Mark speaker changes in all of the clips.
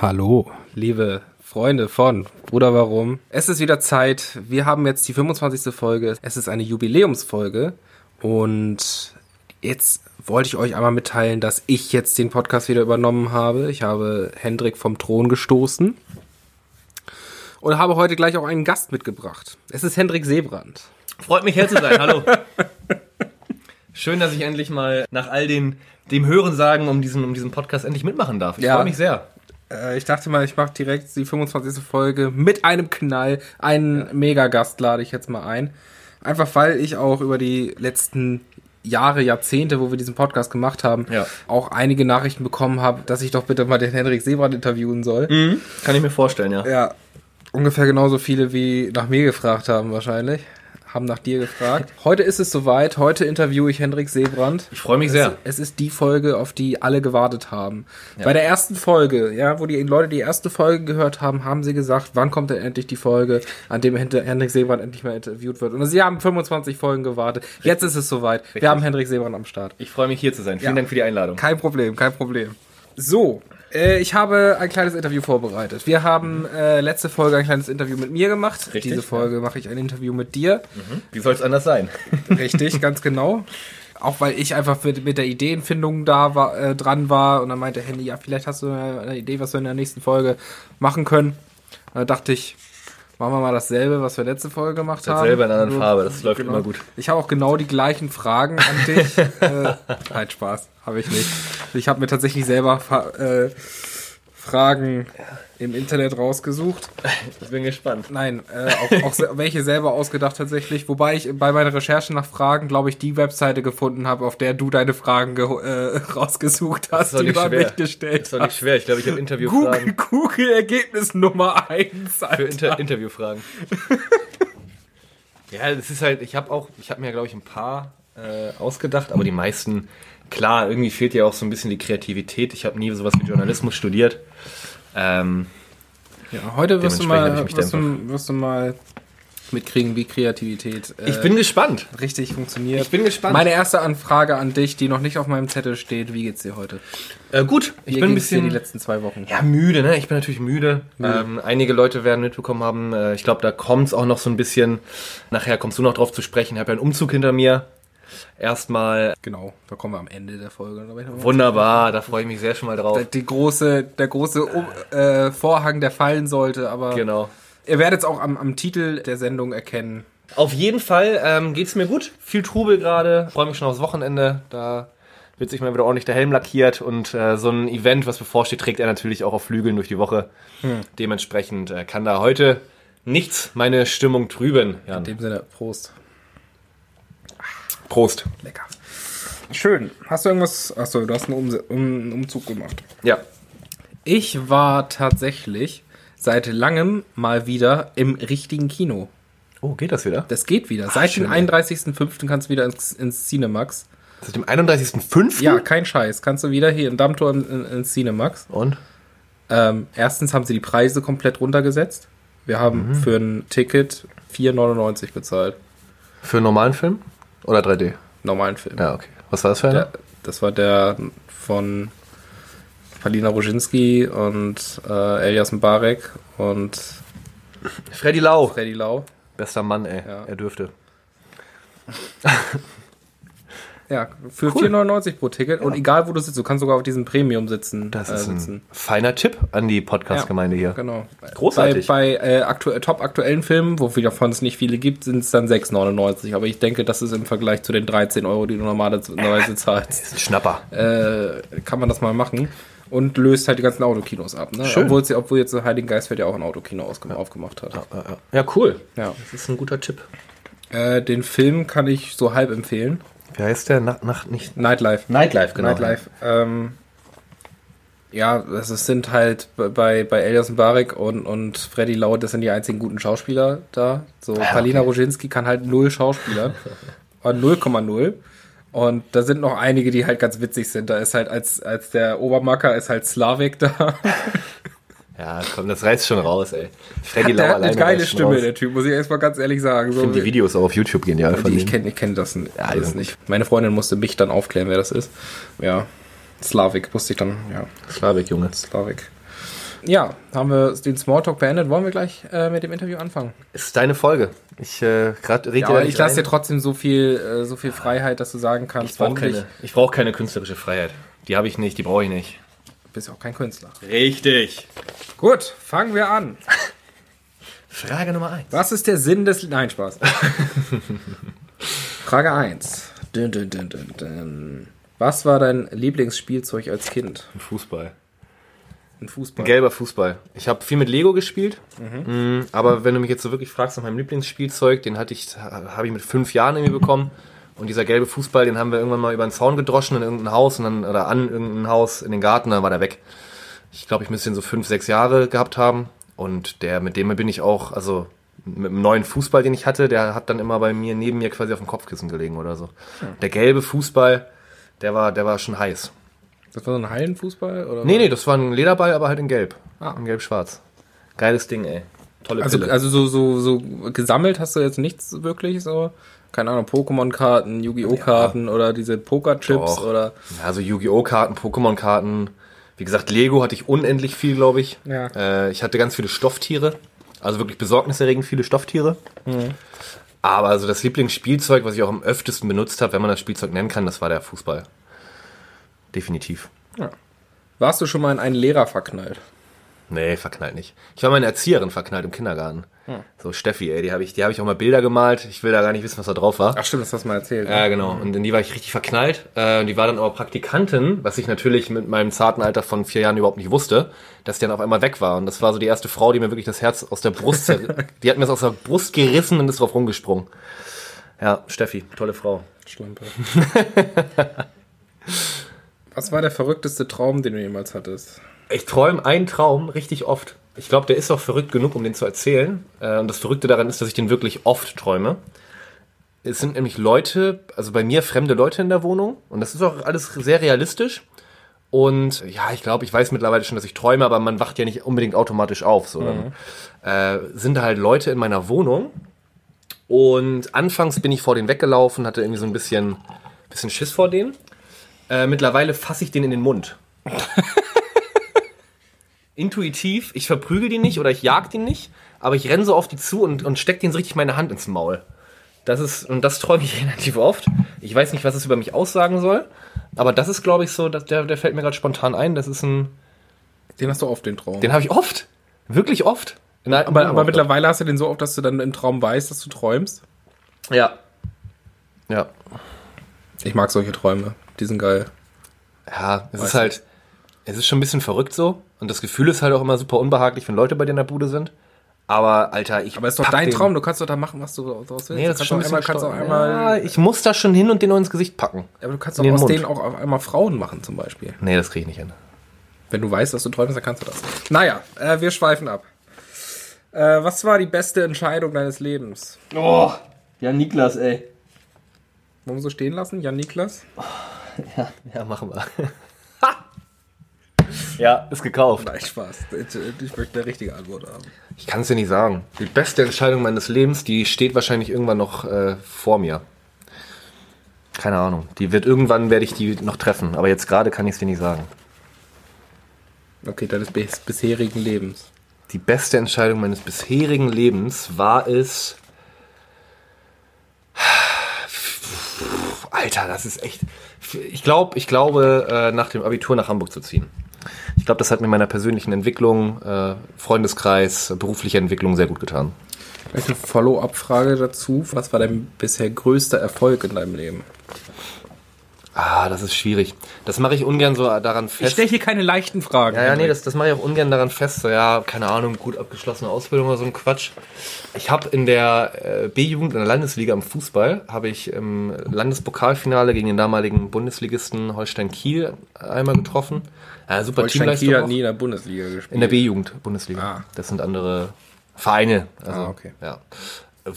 Speaker 1: Hallo, liebe Freunde von Bruder Warum. Es ist wieder Zeit. Wir haben jetzt die 25. Folge. Es ist eine Jubiläumsfolge. Und jetzt wollte ich euch einmal mitteilen, dass ich jetzt den Podcast wieder übernommen habe. Ich habe Hendrik vom Thron gestoßen. Und habe heute gleich auch einen Gast mitgebracht. Es ist Hendrik Seebrand.
Speaker 2: Freut mich, hier zu sein. Hallo. Schön, dass ich endlich mal nach all den, dem Hörensagen um diesen, um diesen Podcast endlich mitmachen darf. Ich
Speaker 1: Ja.
Speaker 2: freue mich sehr.
Speaker 1: Äh, ich dachte mal, ich mache direkt die 25. Folge mit einem Knall. Einen Megagast lade ich jetzt mal ein. Einfach weil ich auch über die letzten Jahre, Jahrzehnte, wo wir diesen Podcast gemacht haben,
Speaker 2: Ja.
Speaker 1: auch einige Nachrichten bekommen habe, dass ich doch bitte mal den Henrik Seebrand interviewen soll.
Speaker 2: Kann ich mir vorstellen, ja.
Speaker 1: Ja, ungefähr genauso viele wie nach mir gefragt haben wahrscheinlich. Haben nach dir gefragt. Heute ist es soweit. Heute interviewe ich Hendrik Seebrand.
Speaker 2: Ich freue mich sehr.
Speaker 1: Es, es ist die Folge, auf die alle gewartet haben. Bei der ersten Folge, ja, wo die Leute die erste Folge gehört haben, haben sie gesagt, wann kommt denn endlich die Folge, an dem Hen- Hendrik Seebrand endlich mal interviewt wird. Und sie haben 25 Folgen gewartet. Jetzt ist es soweit. Wir haben Hendrik Seebrand am Start.
Speaker 2: Ich freue mich, hier zu sein. Vielen
Speaker 1: Ja.
Speaker 2: Dank für die Einladung.
Speaker 1: Kein Problem, kein Problem. So, ich habe ein kleines Interview vorbereitet. Wir haben äh, letzte Folge ein kleines Interview mit mir gemacht.
Speaker 2: Richtig,
Speaker 1: Diese Folge mache ich ein Interview mit dir.
Speaker 2: Wie soll es anders sein?
Speaker 1: Richtig, ganz genau. Auch weil ich einfach mit, mit der Ideenfindung da war, äh, dran war und dann meinte Henny, ja, vielleicht hast du eine, eine Idee, was wir in der nächsten Folge machen können. Da dachte ich, machen wir mal dasselbe, was wir letzte Folge gemacht haben.
Speaker 2: Dasselbe in einer anderen Farbe, das läuft
Speaker 1: genau.
Speaker 2: immer gut.
Speaker 1: Ich habe auch genau die gleichen Fragen an dich. äh, nein, Spaß, habe ich nicht. Ich habe mir tatsächlich selber äh, Fragen im Internet rausgesucht.
Speaker 2: Ich bin gespannt.
Speaker 1: Nein, äh, auch, auch welche selber ausgedacht tatsächlich. Wobei ich bei meiner Recherche nach Fragen, glaube ich, die Webseite gefunden habe, auf der du deine Fragen äh, rausgesucht hast, die an
Speaker 2: schwer.
Speaker 1: mich gestellt
Speaker 2: Das war nicht
Speaker 1: hast.
Speaker 2: schwer. Ich glaube, ich habe
Speaker 1: Google,
Speaker 2: Interviewfragen.
Speaker 1: Google Ergebnis Nummer eins.
Speaker 2: Für
Speaker 1: Alter.
Speaker 2: Inter Interviewfragen. ja, das ist halt, ich habe auch, ich habe mir, glaube ich, ein paar äh, ausgedacht, aber die meisten, klar, irgendwie fehlt ja auch so ein bisschen die Kreativität. Ich habe nie sowas wie Journalismus studiert. Ähm,
Speaker 1: Ja, heute wirst du mal, wirst du, wirst du mal mitkriegen, wie Kreativität äh,
Speaker 2: ich bin gespannt.
Speaker 1: richtig funktioniert.
Speaker 2: Ich bin gespannt.
Speaker 1: Meine erste Anfrage an dich, die noch nicht auf meinem Zettel steht, wie geht's dir heute?
Speaker 2: Äh, gut, ich
Speaker 1: Wie
Speaker 2: bin ein bisschen
Speaker 1: die letzten zwei Wochen.
Speaker 2: Ja, müde, ne? Ich bin natürlich müde. Ähm, einige Leute werden mitbekommen haben, äh, ich glaube, da kommt's auch noch so ein bisschen. Nachher kommst du noch drauf zu sprechen. Ich habe ja einen Umzug hinter mir. Erstmal
Speaker 1: Genau, da kommen wir am Ende der Folge.
Speaker 2: wunderbar, da freue ich mich sehr schon mal drauf.
Speaker 1: Der, die große, der große um, äh, Vorhang, der fallen sollte, aber
Speaker 2: Genau.
Speaker 1: ihr werdet es auch am, am Titel der Sendung erkennen.
Speaker 2: Auf jeden Fall ähm, geht's mir gut. Viel Trubel gerade. Freue mich schon aufs Wochenende. Da wird sich mal wieder ordentlich der Helm lackiert und äh, so ein Event, was bevorsteht, trägt er natürlich auch auf Flügeln durch die Woche. Dementsprechend äh, kann da heute nichts meine Stimmung trüben. Jan.
Speaker 1: In dem Sinne, Prost.
Speaker 2: Prost.
Speaker 1: Lecker. Schön. Hast du irgendwas? Achso, du hast einen, Umse um, Umzug gemacht.
Speaker 2: Ja.
Speaker 1: Ich war tatsächlich seit langem mal wieder im richtigen Kino.
Speaker 2: Oh, geht das wieder?
Speaker 1: Das geht wieder. Seit
Speaker 2: schön,
Speaker 1: dem 31.05. kannst du wieder ins, ins Cinemax.
Speaker 2: Seit dem 31.05.?
Speaker 1: Ja, kein Scheiß. Kannst du wieder hier in Dammtor in, in, ins Cinemax.
Speaker 2: Und?
Speaker 1: Ähm, erstens haben sie die Preise komplett runtergesetzt. Wir haben für ein Ticket 4,99 bezahlt.
Speaker 2: Für einen normalen Film? Oder 3D?
Speaker 1: Normalen Film.
Speaker 2: Ja, okay. Was war das für einer?
Speaker 1: Der, das war der von Palina Roginski und äh, Elias Mbarek und
Speaker 2: Freddy Lau.
Speaker 1: Freddy Lau.
Speaker 2: Bester Mann, ey.
Speaker 1: Ja.
Speaker 2: Er dürfte.
Speaker 1: Ja, für
Speaker 2: Cool.
Speaker 1: 4,99 pro Ticket. Und egal wo du sitzt, du kannst sogar auf diesem Premium sitzen.
Speaker 2: Das
Speaker 1: äh,
Speaker 2: ist ein
Speaker 1: sitzen.
Speaker 2: feiner Tipp an die Podcast-Gemeinde hier.
Speaker 1: Genau.
Speaker 2: Großartig.
Speaker 1: Bei, bei äh, aktu top aktuellen Filmen, wo davon es nicht viele gibt, sind es dann 6,99. Aber ich denke, das ist im Vergleich zu den 13 Euro, die du normalerweise zahlst,
Speaker 2: Das ist ein Schnapper.
Speaker 1: äh, kann man das mal machen. Und löst halt die ganzen Autokinos ab. Ne?
Speaker 2: Schön.
Speaker 1: Obwohl, es, obwohl jetzt Heiligen Geistfeld ja auch ein Autokino ausgem- aufgemacht hat.
Speaker 2: Ja, cool.
Speaker 1: Ja.
Speaker 2: Das ist ein guter Tipp.
Speaker 1: Äh, den Film kann ich so halb empfehlen.
Speaker 2: Wie heißt der? Nacht, Nacht nicht.
Speaker 1: Nightlife.
Speaker 2: Nightlife, genau.
Speaker 1: Nightlife. Ähm, ja, es sind halt bei, bei Elias Mbarek und, und Freddy Lau, das sind die einzigen guten Schauspieler da. So, Palina Roginski kann halt null Schauspieler. Und 0,0. Und da sind noch einige, die halt ganz witzig sind. Da ist halt als, als der Obermacker ist halt Slavik da.
Speaker 2: Ja, komm, das reißt schon raus, ey. Freddy
Speaker 1: der
Speaker 2: Lau
Speaker 1: hat eine geile Stimme,
Speaker 2: raus.
Speaker 1: der Typ, muss ich erstmal ganz ehrlich sagen. So,
Speaker 2: Ich finde die Videos auch auf YouTube genial von
Speaker 1: ich kenne ich kenn das,
Speaker 2: Ja,
Speaker 1: alles
Speaker 2: die-
Speaker 1: nicht. Meine Freundin musste mich dann aufklären, wer das ist. Ja. Slavik wusste ich dann, ja.
Speaker 2: Slavik, Junge.
Speaker 1: Slavik. Ja, haben wir den Smalltalk beendet. Wollen wir gleich äh, mit dem Interview anfangen?
Speaker 2: Ist deine Folge. Ich äh, gerade
Speaker 1: ja, aber ich lasse dir trotzdem so viel, äh, so viel Freiheit, dass du sagen kannst,
Speaker 2: ich brauche keine, ich brauch keine künstlerische Freiheit. Die habe ich nicht, die brauche ich nicht.
Speaker 1: Du bist ja auch kein Künstler.
Speaker 2: Richtig.
Speaker 1: Gut, fangen wir an.
Speaker 2: Frage Nummer 1.
Speaker 1: Was ist der Sinn des... Nein, Spaß. Frage 1. Dun, dun, dun, dun, dun. Was war dein Lieblingsspielzeug als Kind?
Speaker 2: Fußball.
Speaker 1: Ein Fußball.
Speaker 2: Ein gelber Fußball. Ich habe viel mit Lego gespielt, mhm. aber wenn du mich jetzt so wirklich fragst nach meinem Lieblingsspielzeug, den hatte ich, habe ich mit fünf Jahren irgendwie bekommen. Und dieser gelbe Fußball, den haben wir irgendwann mal über den Zaun gedroschen in irgendein Haus und dann, oder an irgendein Haus in den Garten, dann war der weg. Ich glaube, ich müsste ihn so fünf, sechs Jahre gehabt haben. Und der, mit dem bin ich auch, also mit dem neuen Fußball, den ich hatte, der hat dann immer bei mir, neben mir quasi auf dem Kopfkissen gelegen oder so. Ja. Der gelbe Fußball, der war, der war schon heiß.
Speaker 1: Das war so ein Hallenfußball? Oder
Speaker 2: nee, nee, das war ein Lederball, aber halt in Gelb. Ah. In Gelb-Schwarz. Geiles Ding, ey.
Speaker 1: Tolle also, Pille. Also so, so, so gesammelt hast du jetzt nichts wirklich so? Keine Ahnung, Pokémon-Karten, Yu-Gi-Oh! Karten ja. oder diese Poker-Chips oder.
Speaker 2: Ja, also Yu-Gi-Oh! Karten, Pokémon-Karten. Wie gesagt, Lego hatte ich unendlich viel, glaube ich.
Speaker 1: Ja.
Speaker 2: Äh, ich hatte ganz viele Stofftiere. Also wirklich besorgniserregend viele Stofftiere. Mhm. Aber also das Lieblingsspielzeug, was ich auch am öftesten benutzt habe, wenn man das Spielzeug nennen kann, das war der Fußball definitiv.
Speaker 1: Ja. Warst du schon mal in einen Lehrer verknallt?
Speaker 2: Nee, verknallt nicht. Ich war meine Erzieherin verknallt im Kindergarten. Hm. So Steffi, ey, die habe ich, die habe ich auch mal Bilder gemalt. Ich will da gar nicht wissen, was da drauf war.
Speaker 1: Ach stimmt, das hast du mal erzählt.
Speaker 2: Ja, genau. Und in die war ich richtig verknallt. Äh, die war dann aber Praktikantin, was ich natürlich mit meinem zarten Alter von vier Jahren überhaupt nicht wusste, dass die dann auf einmal weg war. Und das war so die erste Frau, die mir wirklich das Herz aus der Brust, die hat mir das aus der Brust gerissen und ist drauf rumgesprungen. Ja, Steffi, tolle Frau.
Speaker 1: Schlampe. Was war der verrückteste Traum, den du jemals hattest?
Speaker 2: Ich träume einen Traum richtig oft. Ich glaube, der ist auch verrückt genug, um den zu erzählen. Äh, und das Verrückte daran ist, dass ich den wirklich oft träume. Es sind nämlich Leute, also bei mir fremde Leute in der Wohnung. Und das ist auch alles sehr realistisch. Und ja, ich glaube, ich weiß mittlerweile schon, dass ich träume, aber man wacht ja nicht unbedingt automatisch auf. So. Mhm. Äh, sind da halt Leute in meiner Wohnung. Und anfangs bin ich vor denen weggelaufen, hatte irgendwie so ein bisschen, bisschen Schiss vor denen. Äh, mittlerweile fasse ich den in den Mund. Intuitiv, ich verprügel den nicht oder ich jag den nicht, aber ich renne so auf die zu und, und steck den so richtig meine Hand ins Maul. Das ist, und das träume ich relativ oft. Ich weiß nicht, was es über mich aussagen soll, aber das ist, glaube ich, so, dass der, der fällt mir gerade spontan ein. Das ist ein.
Speaker 1: Den hast du oft, den Traum.
Speaker 2: Den habe ich oft. Wirklich oft.
Speaker 1: aber, aber mittlerweile hast du den so oft, dass du dann im Traum weißt, dass du träumst.
Speaker 2: Ja. Ja.
Speaker 1: Ich mag solche Träume. Die sind geil.
Speaker 2: Ja, es ist halt, es ist schon ein bisschen verrückt so. Und das Gefühl ist halt auch immer super unbehaglich, wenn Leute bei dir in der Bude sind. Aber, Alter, ich.
Speaker 1: Aber es ist doch dein den. Traum, du kannst doch da machen, was du daraus willst. Nee,
Speaker 2: das ist schon einmal, kannst auch einmal. Ja, ich muss da schon hin und den nur ins Gesicht packen.
Speaker 1: Ja, aber du kannst doch aus Mund. denen auch auf einmal Frauen machen, zum Beispiel.
Speaker 2: Nee, das kriege ich nicht hin.
Speaker 1: Wenn du weißt, dass du träumst, dann kannst du das. Naja, äh, wir schweifen ab. Äh, was war die beste Entscheidung deines Lebens?
Speaker 2: Oh, ja, Niklas, ey.
Speaker 1: Wollen wir so stehen lassen, Jan Niklas?
Speaker 2: Ja, ja machen wir. Ja, ist gekauft.
Speaker 1: Nein, Spaß. Ich möchte eine richtige Antwort haben.
Speaker 2: Ich kann es dir nicht sagen. Die beste Entscheidung meines Lebens, die steht wahrscheinlich irgendwann noch äh, vor mir. Keine Ahnung. Die wird irgendwann werde ich die noch treffen, aber jetzt gerade kann ich es dir nicht sagen.
Speaker 1: Okay, deines bisherigen Lebens.
Speaker 2: Die beste Entscheidung meines bisherigen Lebens war es. Alter, das ist echt ich glaube, ich glaube, äh, nach dem Abitur nach Hamburg zu ziehen. Ich glaube, das hat mir meiner persönlichen Entwicklung, äh, Freundeskreis, berufliche Entwicklung sehr gut getan.
Speaker 1: Vielleicht eine Follow-up-Frage dazu. Was war dein bisher größter Erfolg in deinem Leben?
Speaker 2: Ah, das ist schwierig. Das mache ich ungern so daran fest.
Speaker 1: Ich stelle hier keine leichten Fragen.
Speaker 2: Ja, ja, nee, das, das mache ich auch ungern daran fest. So, ja, keine Ahnung, gut abgeschlossene Ausbildung oder so ein Quatsch. Ich habe in der äh, B-Jugend in der Landesliga im Fußball, habe ich im Landespokalfinale gegen den damaligen Bundesligisten Holstein Kiel einmal getroffen.
Speaker 1: Ja, super Holstein Teamleistung. Kiel hat nie in der Bundesliga gespielt.
Speaker 2: In der B-Jugend Bundesliga. Ah. Das sind andere Vereine.
Speaker 1: Also, ah, okay.
Speaker 2: Ja.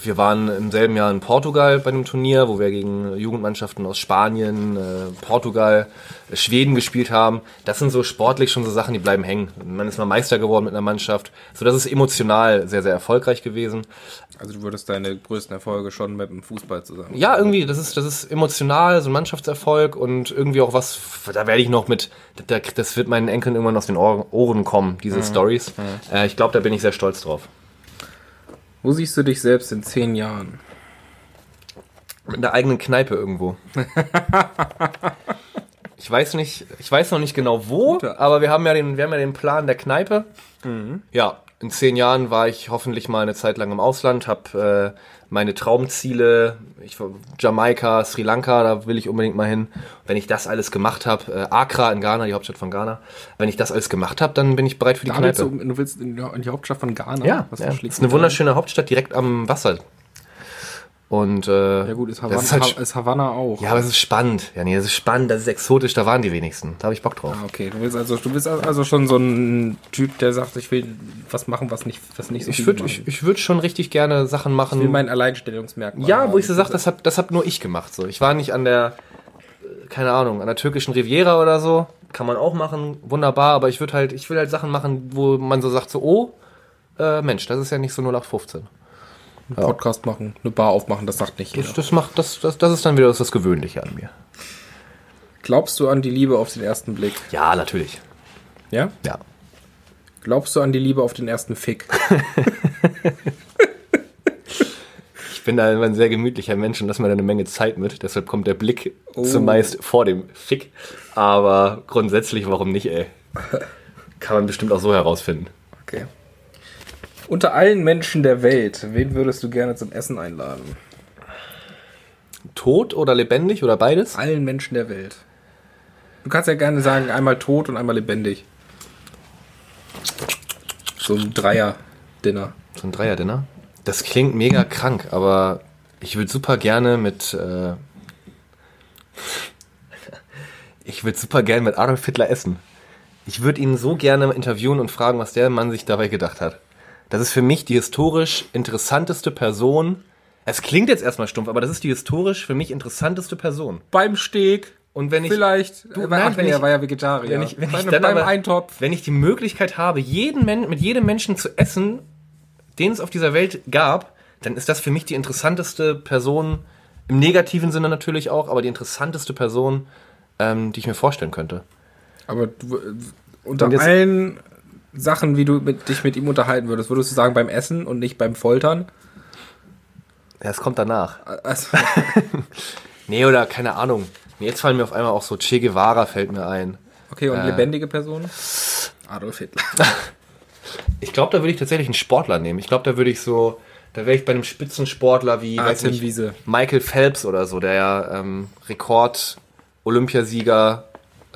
Speaker 2: Wir waren im selben Jahr in Portugal bei einem Turnier, wo wir gegen Jugendmannschaften aus Spanien, äh, Portugal, äh, Schweden gespielt haben. Das sind so sportlich schon so Sachen, die bleiben hängen. Man ist mal Meister geworden mit einer Mannschaft. So, das ist emotional sehr, sehr erfolgreich gewesen.
Speaker 1: Also du würdest deine größten Erfolge schon mit dem Fußball zusammen.
Speaker 2: Ja, irgendwie, das ist, das ist emotional, so ein Mannschaftserfolg und irgendwie auch was, da werde ich noch mit, das wird meinen Enkeln irgendwann aus den Ohren kommen, diese mhm. Stories. Mhm. Äh, ich glaube, da bin ich sehr stolz drauf.
Speaker 1: Wo siehst du dich selbst in zehn Jahren?
Speaker 2: Mit der eigenen Kneipe irgendwo. ich weiß nicht, ich weiß noch nicht genau wo, aber wir haben ja den, wir haben ja den Plan der Kneipe. Mhm. Ja, in zehn Jahren war ich hoffentlich mal eine Zeit lang im Ausland, habe äh, meine Traumziele, ich, Jamaika, Sri Lanka, da will ich unbedingt mal hin. Wenn ich das alles gemacht habe, äh, Accra in Ghana, die Hauptstadt von Ghana, wenn ich das alles gemacht habe, dann bin ich bereit für die da Kneipe.
Speaker 1: Du, du willst in die Hauptstadt von Ghana?
Speaker 2: Ja, ja. das ist eine wunderschöne Hauptstadt direkt am Wasser. Und äh,
Speaker 1: ja gut, ist Havanna, ist, halt, ist Havanna auch.
Speaker 2: Ja, aber es ist spannend. Ja, nee, das ist spannend, das ist exotisch, da waren die wenigsten. Da habe ich Bock drauf.
Speaker 1: Ah, okay, du willst also du bist also schon so ein Typ, der sagt, ich will was machen, was nicht was nicht so
Speaker 2: Ich würde ich, ich würd schon richtig gerne Sachen machen. Ich
Speaker 1: will mein Alleinstellungsmerkmal.
Speaker 2: Ja, wo ich so sage, das hab das hab nur ich gemacht so. Ich war nicht an der keine Ahnung, an der türkischen Riviera oder so. Kann man auch machen, wunderbar, aber ich würde halt ich will halt Sachen machen, wo man so sagt so, oh, äh, Mensch, das ist ja nicht so 0815
Speaker 1: einen ja. Podcast machen, eine Bar aufmachen, das sagt nicht
Speaker 2: jeder. Das, das, macht, das, das, das ist dann wieder das, das Gewöhnliche an mir.
Speaker 1: Glaubst du an die Liebe auf den ersten Blick?
Speaker 2: Ja, natürlich.
Speaker 1: Ja?
Speaker 2: Ja.
Speaker 1: Glaubst du an die Liebe auf den ersten Fick?
Speaker 2: ich bin da immer ein sehr gemütlicher Mensch und lasse mir da eine Menge Zeit mit. Deshalb kommt der Blick oh. zumeist vor dem Fick. Aber grundsätzlich, warum nicht, ey? Kann man bestimmt auch so herausfinden.
Speaker 1: Unter allen Menschen der Welt, wen würdest du gerne zum Essen einladen?
Speaker 2: Tot oder lebendig oder beides?
Speaker 1: Allen Menschen der Welt. Du kannst ja gerne sagen, einmal tot und einmal lebendig. So ein Dreier-Dinner.
Speaker 2: So ein Dreier-Dinner? Das klingt mega krank, aber ich würde super gerne mit. Äh ich würde super gerne mit Adolf Hitler essen. Ich würde ihn so gerne interviewen und fragen, was der Mann sich dabei gedacht hat. Das ist für mich die historisch interessanteste Person. Es klingt jetzt erstmal stumpf, aber das ist die historisch für mich interessanteste Person.
Speaker 1: Beim Steg.
Speaker 2: Und wenn ich
Speaker 1: vielleicht,
Speaker 2: du, nein, ach, wenn
Speaker 1: ich, er war ja Vegetarier.
Speaker 2: Wenn ich, wenn ich dann beim aber, Eintopf. Wenn ich die Möglichkeit habe, jeden Men mit jedem Menschen zu essen, den es auf dieser Welt gab, dann ist das für mich die interessanteste Person im negativen Sinne natürlich auch, aber die interessanteste Person, ähm, die ich mir vorstellen könnte.
Speaker 1: Aber du, äh, unter allen Sachen, wie du mit, dich mit ihm unterhalten würdest? Würdest du sagen beim Essen und nicht beim Foltern?
Speaker 2: Ja, es kommt danach. Also. nee, oder keine Ahnung. Jetzt fallen mir auf einmal auch so Che Guevara fällt mir ein.
Speaker 1: Okay, und äh, lebendige Personen? Adolf Hitler.
Speaker 2: ich glaube, da würde ich tatsächlich einen Sportler nehmen. Ich glaube, da würde ich so, da wäre ich bei einem Spitzensportler wie
Speaker 1: ah, nicht.
Speaker 2: Michael Phelps oder so, der ja ähm, Rekord-Olympiasieger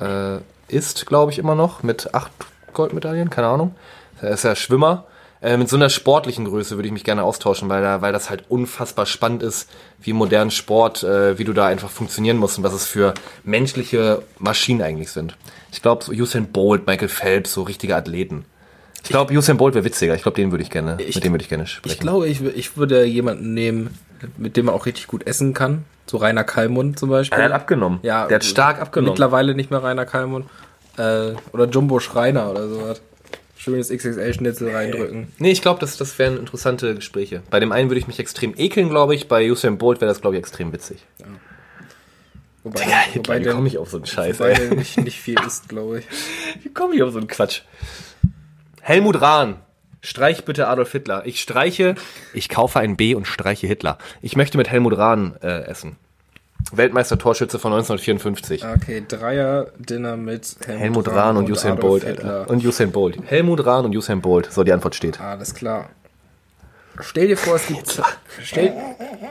Speaker 2: äh, ist, glaube ich, immer noch, mit acht Goldmedaillen, keine Ahnung. Er ist ja Schwimmer. Äh, mit so einer sportlichen Größe würde ich mich gerne austauschen, weil, da, weil das halt unfassbar spannend ist, wie modernen Sport, äh, wie du da einfach funktionieren musst und was es für menschliche Maschinen eigentlich sind. Ich glaube, so Usain Bolt, Michael Phelps, so richtige Athleten. Ich glaube, Usain Bolt wäre witziger. Ich glaube, den würde ich gerne, ich, mit dem würde ich gerne sprechen.
Speaker 1: Ich glaube, ich, ich würde jemanden nehmen, mit dem man auch richtig gut essen kann. So Rainer Kallmund zum Beispiel.
Speaker 2: Er hat abgenommen.
Speaker 1: Ja, der hat stark abgenommen. Mittlerweile nicht mehr Rainer Kallmund. Äh, oder Jumbo Schreiner oder sowas. Schönes XXL-Schnitzel reindrücken.
Speaker 2: Nee, ich glaube, das, das wären interessante Gespräche. Bei dem einen würde ich mich extrem ekeln, glaube ich. Bei Usain Bolt wäre das, glaube ich, extrem witzig. Ja.
Speaker 1: Wobei, Digga, wobei
Speaker 2: wie komme ich auf so einen Scheiß?
Speaker 1: Wobei der nicht, nicht viel ist, glaube ich.
Speaker 2: Wie komme ich auf so einen Quatsch? Helmut Rahn. Streich bitte Adolf Hitler. Ich streiche, ich kaufe ein B und streiche Hitler. Ich möchte mit Helmut Rahn äh, essen. Weltmeister-Torschütze von 1954.
Speaker 1: Okay, Dreier-Dinner mit
Speaker 2: Helmut, Helmut Rahn und, und Usain Bolt. Alter. Und Usain Bolt. Helmut Rahn und Usain Bolt. So, die Antwort steht.
Speaker 1: Alles klar. Stell dir vor, es gibt. Stell,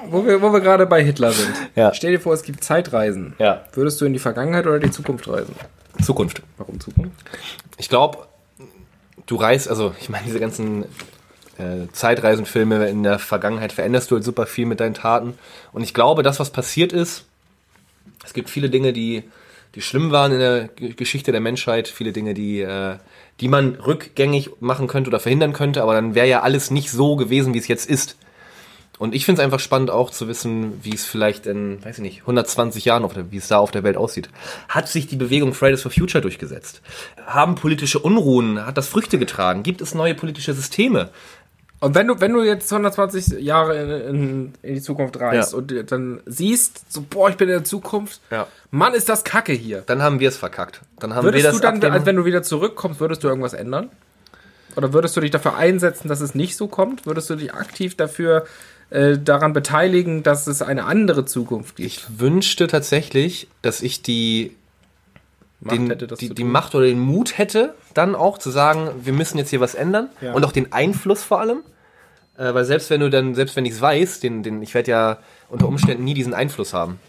Speaker 1: wo wir, wo wir gerade bei Hitler sind.
Speaker 2: Ja.
Speaker 1: Stell dir vor, es gibt Zeitreisen.
Speaker 2: Ja.
Speaker 1: Würdest du in die Vergangenheit oder die Zukunft reisen?
Speaker 2: Zukunft.
Speaker 1: Warum Zukunft?
Speaker 2: Ich glaube, du reist, also ich meine, diese ganzen äh, Zeitreisenfilme in der Vergangenheit veränderst du halt super viel mit deinen Taten. Und ich glaube, das, was passiert ist, es gibt viele Dinge, die, die schlimm waren in der Geschichte der Menschheit, viele Dinge, die, äh, die man rückgängig machen könnte oder verhindern könnte, aber dann wäre ja alles nicht so gewesen, wie es jetzt ist. Und ich finde es einfach spannend auch zu wissen, wie es vielleicht in, weiß ich nicht, 120 Jahren, der, wie es da auf der Welt aussieht. Hat sich die Bewegung Fridays for Future durchgesetzt? Haben politische Unruhen, hat das Früchte getragen? Gibt es neue politische Systeme?
Speaker 1: Und wenn du, wenn du jetzt 120 Jahre in, in, in die Zukunft reist
Speaker 2: Ja.
Speaker 1: und dann siehst, so, boah, ich bin in der Zukunft,
Speaker 2: Ja.
Speaker 1: Mann, ist das Kacke hier.
Speaker 2: Dann haben wir es verkackt. Dann haben
Speaker 1: Würdest
Speaker 2: wir das
Speaker 1: du dann, wenn du wieder zurückkommst, würdest du irgendwas ändern? Oder würdest du dich dafür einsetzen, dass es nicht so kommt? Würdest du dich aktiv dafür äh, daran beteiligen, dass es eine andere Zukunft gibt?
Speaker 2: Ich wünschte tatsächlich, dass ich die,
Speaker 1: Macht
Speaker 2: den,
Speaker 1: hätte,
Speaker 2: die, die. Macht oder den Mut hätte, dann auch zu sagen, wir müssen jetzt hier was ändern.
Speaker 1: Ja.
Speaker 2: Und auch den Einfluss vor allem. Äh, weil selbst wenn du dann, selbst wenn ich es weiß, den, den, ich werde ja unter Umständen nie diesen Einfluss haben.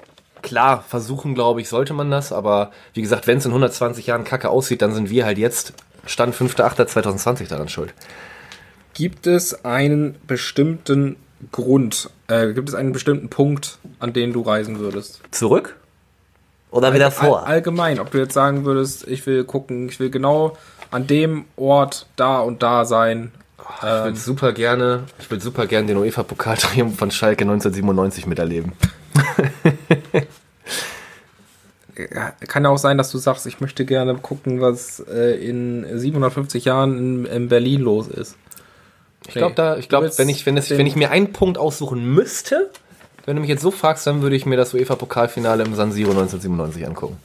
Speaker 2: Klar, versuchen, glaube ich, sollte man das, aber wie gesagt, wenn es in 120 Jahren kacke aussieht, dann sind wir halt jetzt, Stand 5.8.2020 daran schuld.
Speaker 1: Gibt es einen bestimmten Grund, äh, gibt es einen bestimmten Punkt, an den du reisen würdest?
Speaker 2: Zurück? Oder wieder
Speaker 1: All, allgemein, ob du jetzt sagen würdest, ich will gucken, ich will genau an dem Ort da und da sein.
Speaker 2: Ich würde super gerne, ich würde super gerne den UEFA-Pokaltriumph von Schalke 1997 miterleben.
Speaker 1: Kann ja auch sein, dass du sagst, ich möchte gerne gucken, was äh, in 750 Jahren in, in Berlin los ist.
Speaker 2: Ich glaube da, ich glaube, wenn ich, wenn, wenn ich mir einen Punkt aussuchen müsste, wenn du mich jetzt so fragst, dann würde ich mir das UEFA-Pokalfinale im San Siro 1997 angucken.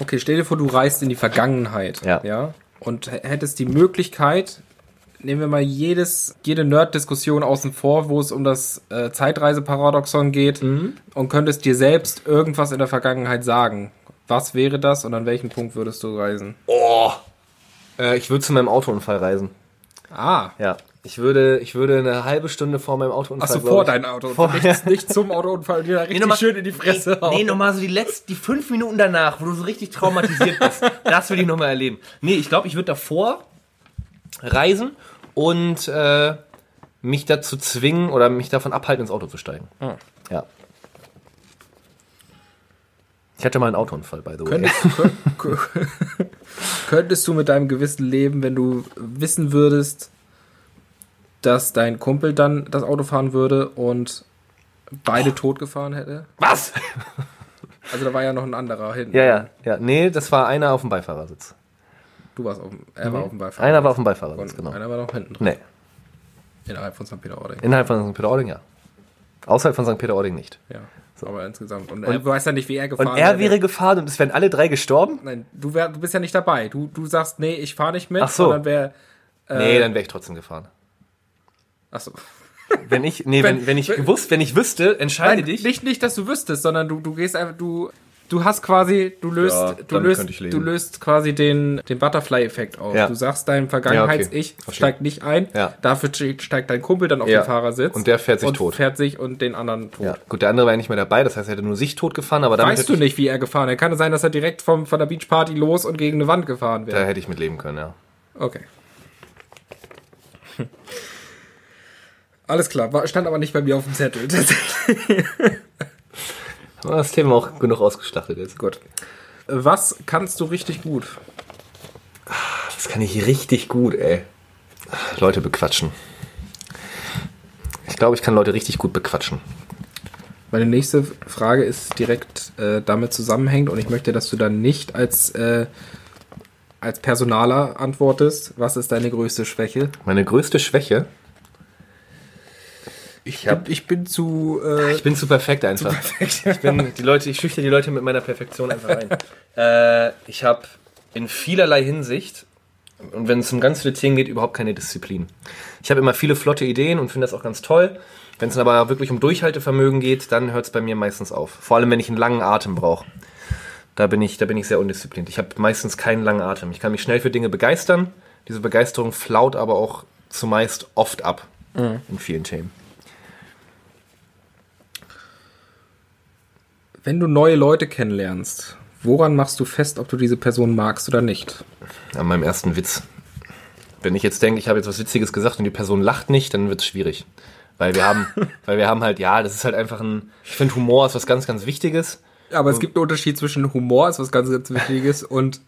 Speaker 1: Okay, stell dir vor, du reist in die Vergangenheit.
Speaker 2: Ja.
Speaker 1: ja und hättest die Möglichkeit, nehmen wir mal jedes, jede Nerd-Diskussion außen vor, wo es um das äh, Zeitreiseparadoxon geht
Speaker 2: Mhm.
Speaker 1: und könntest dir selbst irgendwas in der Vergangenheit sagen. Was wäre das und an welchem Punkt würdest du reisen?
Speaker 2: Oh! Äh, ich würde zu meinem Autounfall reisen.
Speaker 1: Ah,
Speaker 2: Ja. Ich würde, ich würde eine halbe Stunde vor meinem Autounfall.
Speaker 1: Achso, vor deinem Auto.
Speaker 2: Vor-
Speaker 1: nicht, nicht zum Autounfall und dir da richtig
Speaker 2: nochmal-
Speaker 1: schön in die Fresse
Speaker 2: Nee, nee nochmal so die letzten, die fünf Minuten danach, wo du so richtig traumatisiert bist. das will ich nochmal erleben. Nee, ich glaube, ich würde davor reisen und äh, mich dazu zwingen oder mich davon abhalten, ins Auto zu steigen. Ja. Ich hatte mal einen Autounfall, by the way.
Speaker 1: Könntest, könnt, könntest du mit deinem Gewissen leben, wenn du wissen würdest, dass dein Kumpel dann das Auto fahren würde und beide tot gefahren hätte?
Speaker 2: Was?
Speaker 1: Also da war ja noch ein anderer hinten.
Speaker 2: Ja, ja, ja. Nee, das war einer auf dem Beifahrersitz.
Speaker 1: Du warst auf dem, er war auf dem Beifahrer.
Speaker 2: Einer war auf dem Beifahrersitz,
Speaker 1: und
Speaker 2: genau.
Speaker 1: einer war noch hinten drin.
Speaker 2: Nee,
Speaker 1: Innerhalb von St. Peter-Ording.
Speaker 2: innerhalb von St. Peter-Ording, ja. Außerhalb von St. Peter-Ording nicht.
Speaker 1: Ja. Aber insgesamt. Und, er weiß ja nicht, wie er gefahren
Speaker 2: Und er
Speaker 1: wäre.
Speaker 2: wäre gefahren und es wären alle drei gestorben?
Speaker 1: Nein, du, wär, du bist ja nicht dabei. Du, du sagst, nee, ich fahre nicht mit.
Speaker 2: Ach so.
Speaker 1: sondern wär,
Speaker 2: Nee, dann wäre ich trotzdem gefahren.
Speaker 1: Achso.
Speaker 2: Wenn ich, nee, wenn,
Speaker 1: Wenn-
Speaker 2: wenn ich
Speaker 1: wenn-
Speaker 2: gewusst, wenn ich wüsste, entscheide
Speaker 1: Nein,
Speaker 2: dich.
Speaker 1: nicht, nicht, dass du wüsstest, sondern du, du gehst einfach, du, du hast quasi, du löst,
Speaker 2: Ja,
Speaker 1: du löst, du löst quasi den, den Butterfly-Effekt aus.
Speaker 2: Ja.
Speaker 1: Du sagst deinem Vergangenheits-Ich
Speaker 2: Verstehe.
Speaker 1: steigt nicht ein,
Speaker 2: Ja.
Speaker 1: dafür ste- steigt dein Kumpel dann auf
Speaker 2: Ja.
Speaker 1: den Fahrersitz.
Speaker 2: Und der fährt sich
Speaker 1: und
Speaker 2: tot.
Speaker 1: fährt sich und den anderen tot.
Speaker 2: Ja, gut, der andere war ja nicht mehr dabei, das heißt, er hätte nur sich tot gefahren, aber damit
Speaker 1: Weißt du nicht, wie er gefahren ist. Kann es sein, dass er direkt vom, von der Beachparty los und gegen eine Wand gefahren
Speaker 2: ich, da
Speaker 1: wäre?
Speaker 2: hätte ich mit leben können, ja.
Speaker 1: Okay. Alles klar, war, stand aber nicht bei mir auf dem Zettel.
Speaker 2: Das Thema auch genug ausgeschlachtet ist.
Speaker 1: Gut. Was kannst du richtig gut?
Speaker 2: Das kann ich richtig gut, ey. Leute bequatschen. Ich glaube, ich kann Leute richtig gut bequatschen.
Speaker 1: Meine nächste Frage ist direkt äh, damit zusammenhängt und ich möchte, dass du dann nicht als, äh, als Personaler antwortest. Was ist deine größte Schwäche?
Speaker 2: Meine größte Schwäche,
Speaker 1: Ich, hab, ich bin zu. Äh,
Speaker 2: ich bin zu perfekt einfach. Ich bin die Leute, ich schüchter die Leute mit meiner Perfektion einfach ein. äh, ich habe in vielerlei Hinsicht und wenn es um ganz viele Themen geht, überhaupt keine Disziplin. Ich habe immer viele flotte Ideen und finde das auch ganz toll. Wenn es aber wirklich um Durchhaltevermögen geht, dann hört es bei mir meistens auf. Vor allem, wenn ich einen langen Atem brauche. Da bin ich, da bin ich sehr undiszipliniert. Ich habe meistens keinen langen Atem. Ich kann mich schnell für Dinge begeistern. Diese Begeisterung flaut aber auch zumeist oft ab in vielen Themen.
Speaker 1: Wenn du neue Leute kennenlernst, woran machst du fest, ob du diese Person magst oder nicht?
Speaker 2: An meinem ersten Witz. Wenn ich jetzt denke, ich habe jetzt was Witziges gesagt und die Person lacht nicht, dann wird es schwierig. Weil wir haben, weil wir haben halt, ja, das ist halt einfach ein, ich finde Humor ist was ganz, ganz Wichtiges.
Speaker 1: Aber es gibt einen Unterschied zwischen Humor, ist was ganz, ganz Wichtiges, und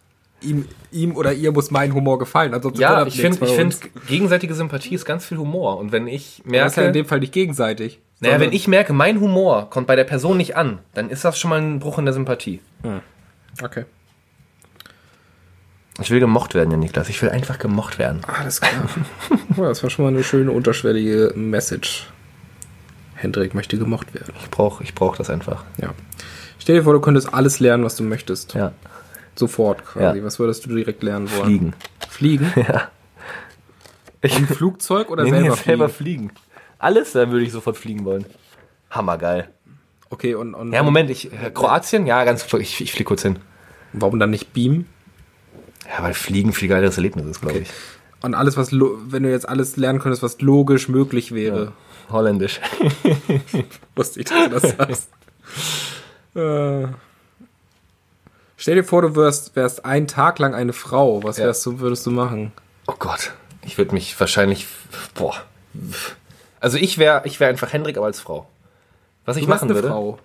Speaker 1: ihm, ihm oder ihr muss mein Humor gefallen. Ansonsten
Speaker 2: Ja,
Speaker 1: wird das
Speaker 2: ich finde, ich finde, gegenseitige Sympathie ist ganz viel Humor. Und wenn ich
Speaker 1: Das ist ja in
Speaker 2: merke,
Speaker 1: dem Fall nicht gegenseitig.
Speaker 2: Naja, wenn ich merke, mein Humor kommt bei der Person nicht an, dann ist das schon mal ein Bruch in der Sympathie.
Speaker 1: Okay.
Speaker 2: Ich will gemocht werden, ja, Niklas. Ich will einfach gemocht werden.
Speaker 1: Alles klar. das war schon mal eine schöne unterschwellige Message. Hendrik möchte gemocht werden.
Speaker 2: Ich brauche ich brauch das einfach.
Speaker 1: Ja. Stell dir vor, du könntest alles lernen, was du möchtest.
Speaker 2: Ja.
Speaker 1: Sofort quasi.
Speaker 2: Ja.
Speaker 1: Was würdest du direkt lernen wollen?
Speaker 2: Fliegen.
Speaker 1: Fliegen?
Speaker 2: Ja.
Speaker 1: Im Flugzeug oder
Speaker 2: Nee,
Speaker 1: selber,
Speaker 2: nee,
Speaker 1: fliegen?
Speaker 2: selber fliegen. Alles, dann würde ich sofort fliegen wollen. Hammergeil.
Speaker 1: Okay, und, und
Speaker 2: Ja, Moment, ich, äh, Kroatien? Ja, ganz, ich, ich fliege kurz hin.
Speaker 1: warum dann nicht beamen?
Speaker 2: Ja, weil Fliegen viel geileres Erlebnis ist, glaube
Speaker 1: Okay.
Speaker 2: ich.
Speaker 1: Und alles, was, wenn du jetzt alles lernen könntest, was logisch möglich wäre.
Speaker 2: Holländisch.
Speaker 1: Wusste ich, dass du das sagst. äh. Stell dir vor, du wärst, wärst einen Tag lang eine Frau. Was
Speaker 2: Ja.
Speaker 1: wärst du, würdest du machen?
Speaker 2: Oh Gott. Ich würde mich wahrscheinlich, boah. Also ich wäre ich wär einfach Hendrik, aber als Frau. Was ich
Speaker 1: Du
Speaker 2: machen
Speaker 1: eine
Speaker 2: würde,
Speaker 1: Frau.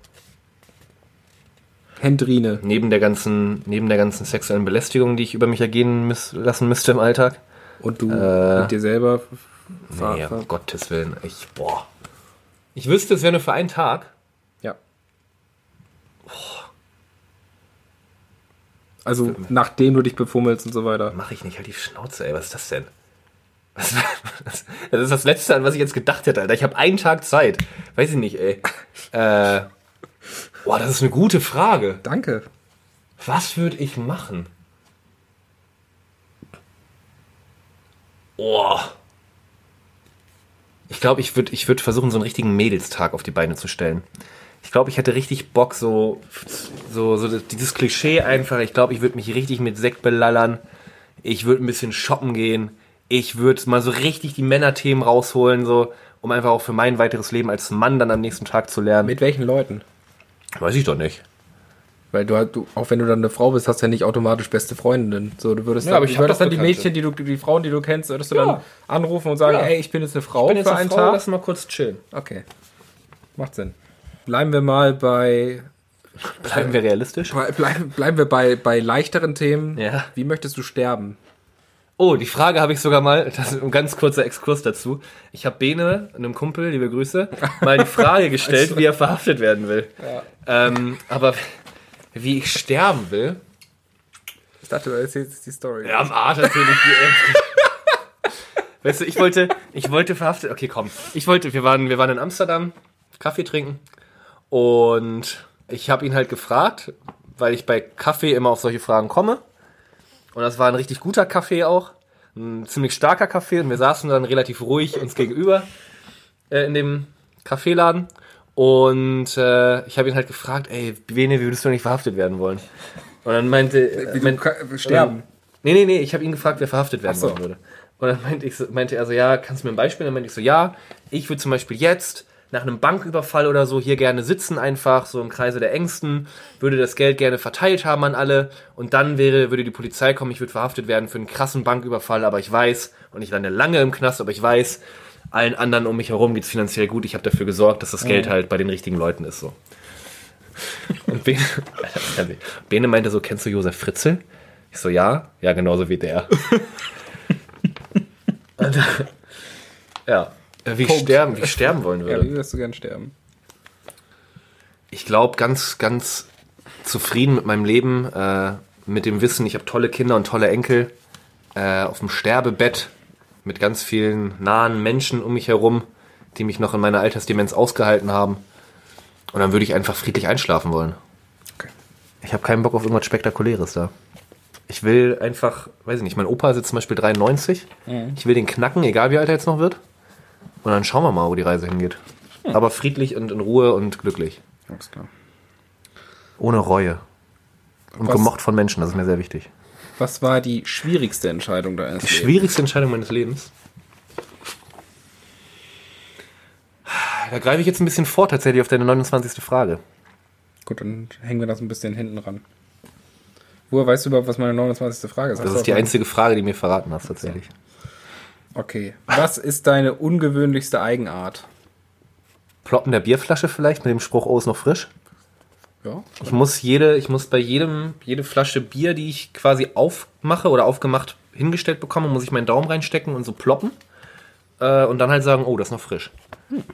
Speaker 1: Hendrine.
Speaker 2: neben der ganzen, neben der ganzen sexuellen Belästigung, die ich über mich ergehen müß, lassen müsste im Alltag.
Speaker 1: Und du
Speaker 2: Äh.
Speaker 1: mit dir selber. ver-
Speaker 2: Nee,
Speaker 1: ver-
Speaker 2: um Gottes Willen. Ich, boah. Ich wüsste, es wäre nur für einen Tag.
Speaker 1: Ja. Also, nachdem du dich befummelst und so weiter.
Speaker 2: Mach ich nicht, halt die Schnauze, ey. Was ist das denn? Das ist das Letzte, an was ich jetzt gedacht hätte, Alter. Ich habe einen Tag Zeit. Weiß ich nicht, ey. Äh, boah, das ist eine gute Frage.
Speaker 1: Danke.
Speaker 2: Was würde ich machen? Oh. Ich glaube, ich würde ich würd versuchen, so einen richtigen Mädelstag auf die Beine zu stellen. Ich glaube, ich hätte richtig Bock, so, so, so dieses Klischee einfach. Ich glaube, ich würde mich richtig mit Sekt belallern. Ich würde ein bisschen shoppen gehen. Ich würde mal so richtig die Männerthemen rausholen, so, um einfach auch für mein weiteres Leben als Mann dann am nächsten Tag zu lernen.
Speaker 1: Mit welchen Leuten?
Speaker 2: Weiß ich doch nicht.
Speaker 1: Weil du, halt- du, auch wenn du dann eine Frau bist, hast du ja nicht automatisch beste Freundinnen. So, du würdest
Speaker 2: Ja,
Speaker 1: dann,
Speaker 2: aber ich
Speaker 1: würdest
Speaker 2: doch
Speaker 1: dann die. Mädchen, die du, die Frauen, die du kennst, würdest du
Speaker 2: Ja.
Speaker 1: dann anrufen und sagen,
Speaker 2: Ja.
Speaker 1: ey, ich bin jetzt eine Frau
Speaker 2: Ich bin jetzt
Speaker 1: für
Speaker 2: eine
Speaker 1: einen
Speaker 2: Frau,
Speaker 1: Tag.
Speaker 2: lass mal kurz chillen.
Speaker 1: Okay. Macht Sinn. Bleiben wir mal bei,
Speaker 2: Bleiben wir realistisch.
Speaker 1: bleiben, bleiben wir bei, bei leichteren Themen.
Speaker 2: Ja.
Speaker 1: Wie möchtest du sterben?
Speaker 2: Oh, die Frage habe ich sogar mal, das ist ein ganz kurzer Exkurs dazu. Ich habe Bene, einem Kumpel, liebe Grüße, mal die Frage gestellt, wie er verhaftet werden will. Ähm, aber wie ich sterben will,
Speaker 1: Ich dachte, du erzählst die Story.
Speaker 2: ja, am Arsch natürlich. weißt du, ich wollte, ich wollte verhaftet, okay, komm. Ich wollte, wir waren, wir waren in Amsterdam, Kaffee trinken und ich habe ihn halt gefragt, weil ich bei Kaffee immer auf solche Fragen komme. Und das war ein richtig guter Kaffee auch. Ein ziemlich starker Kaffee. Und wir saßen dann relativ ruhig uns gegenüber äh, in dem Kaffeeladen. Und äh, ich habe ihn halt gefragt, ey, Bene, wie würdest du nicht verhaftet werden wollen? Und dann meinte, äh, meint-
Speaker 1: ka- sterben.
Speaker 2: Nee, nee, nee, ich habe ihn gefragt, wer verhaftet werden
Speaker 1: so.
Speaker 2: wollen würde. Und dann meinte, ich meinte er so, ja, kannst du mir ein Beispiel? Dann meinte ich so, ja, ich würde zum Beispiel jetzt nach einem Banküberfall oder so hier gerne sitzen einfach, so im Kreise der Ängsten, würde das Geld gerne verteilt haben an alle und dann wäre, würde die Polizei kommen, ich würde verhaftet werden für einen krassen Banküberfall, aber ich weiß, und ich lande lange im Knast, aber ich weiß, allen anderen um mich herum geht's finanziell gut, ich habe dafür gesorgt, dass das Geld halt bei den richtigen Leuten ist, so. Und Bene, Bene meinte so, kennst du Josef Fritzl? Ich so, ja, ja, genauso wie der. Und, ja, wie ich, sterben, wie ich sterben wollen
Speaker 1: Ja,
Speaker 2: würde.
Speaker 1: wie würdest du gern sterben?
Speaker 2: Ich glaube, ganz, ganz zufrieden mit meinem Leben, äh, mit dem Wissen, ich habe tolle Kinder und tolle Enkel, äh, auf dem Sterbebett mit ganz vielen nahen Menschen um mich herum, die mich noch in meiner Altersdemenz ausgehalten haben. Und dann würde ich einfach friedlich einschlafen wollen.
Speaker 1: Okay.
Speaker 2: Ich habe keinen Bock auf irgendwas Spektakuläres da. Ich will einfach, weiß ich nicht, mein Opa sitzt zum Beispiel 93. Ich will den knacken, egal wie alt er jetzt noch wird. Und dann schauen wir mal, wo die Reise hingeht. Aber friedlich und in Ruhe und glücklich.
Speaker 1: Alles klar.
Speaker 2: Ohne Reue. Und
Speaker 1: Was-
Speaker 2: gemocht von Menschen, das ist mir sehr wichtig.
Speaker 1: Was war die schwierigste Entscheidung deines
Speaker 2: Die
Speaker 1: Lebens?
Speaker 2: schwierigste Entscheidung meines Lebens. Da greife ich jetzt ein bisschen vor, tatsächlich auf deine 29. Frage.
Speaker 1: Gut, dann hängen wir das ein bisschen hinten ran. Woher weißt du überhaupt, was meine 29. Frage ist? Hast
Speaker 2: Das ist die einzige Frage, die mir verraten hast, tatsächlich.
Speaker 1: Okay. Was ist deine ungewöhnlichste Eigenart?
Speaker 2: Ploppen der Bierflasche vielleicht mit dem Spruch, oh, ist noch frisch?
Speaker 1: Ja.
Speaker 2: Ich muss jede, ich muss bei jedem, jede Flasche Bier, die ich quasi aufmache oder aufgemacht hingestellt bekomme, muss ich meinen Daumen reinstecken und so ploppen. Äh, und dann halt sagen, oh, das ist noch frisch.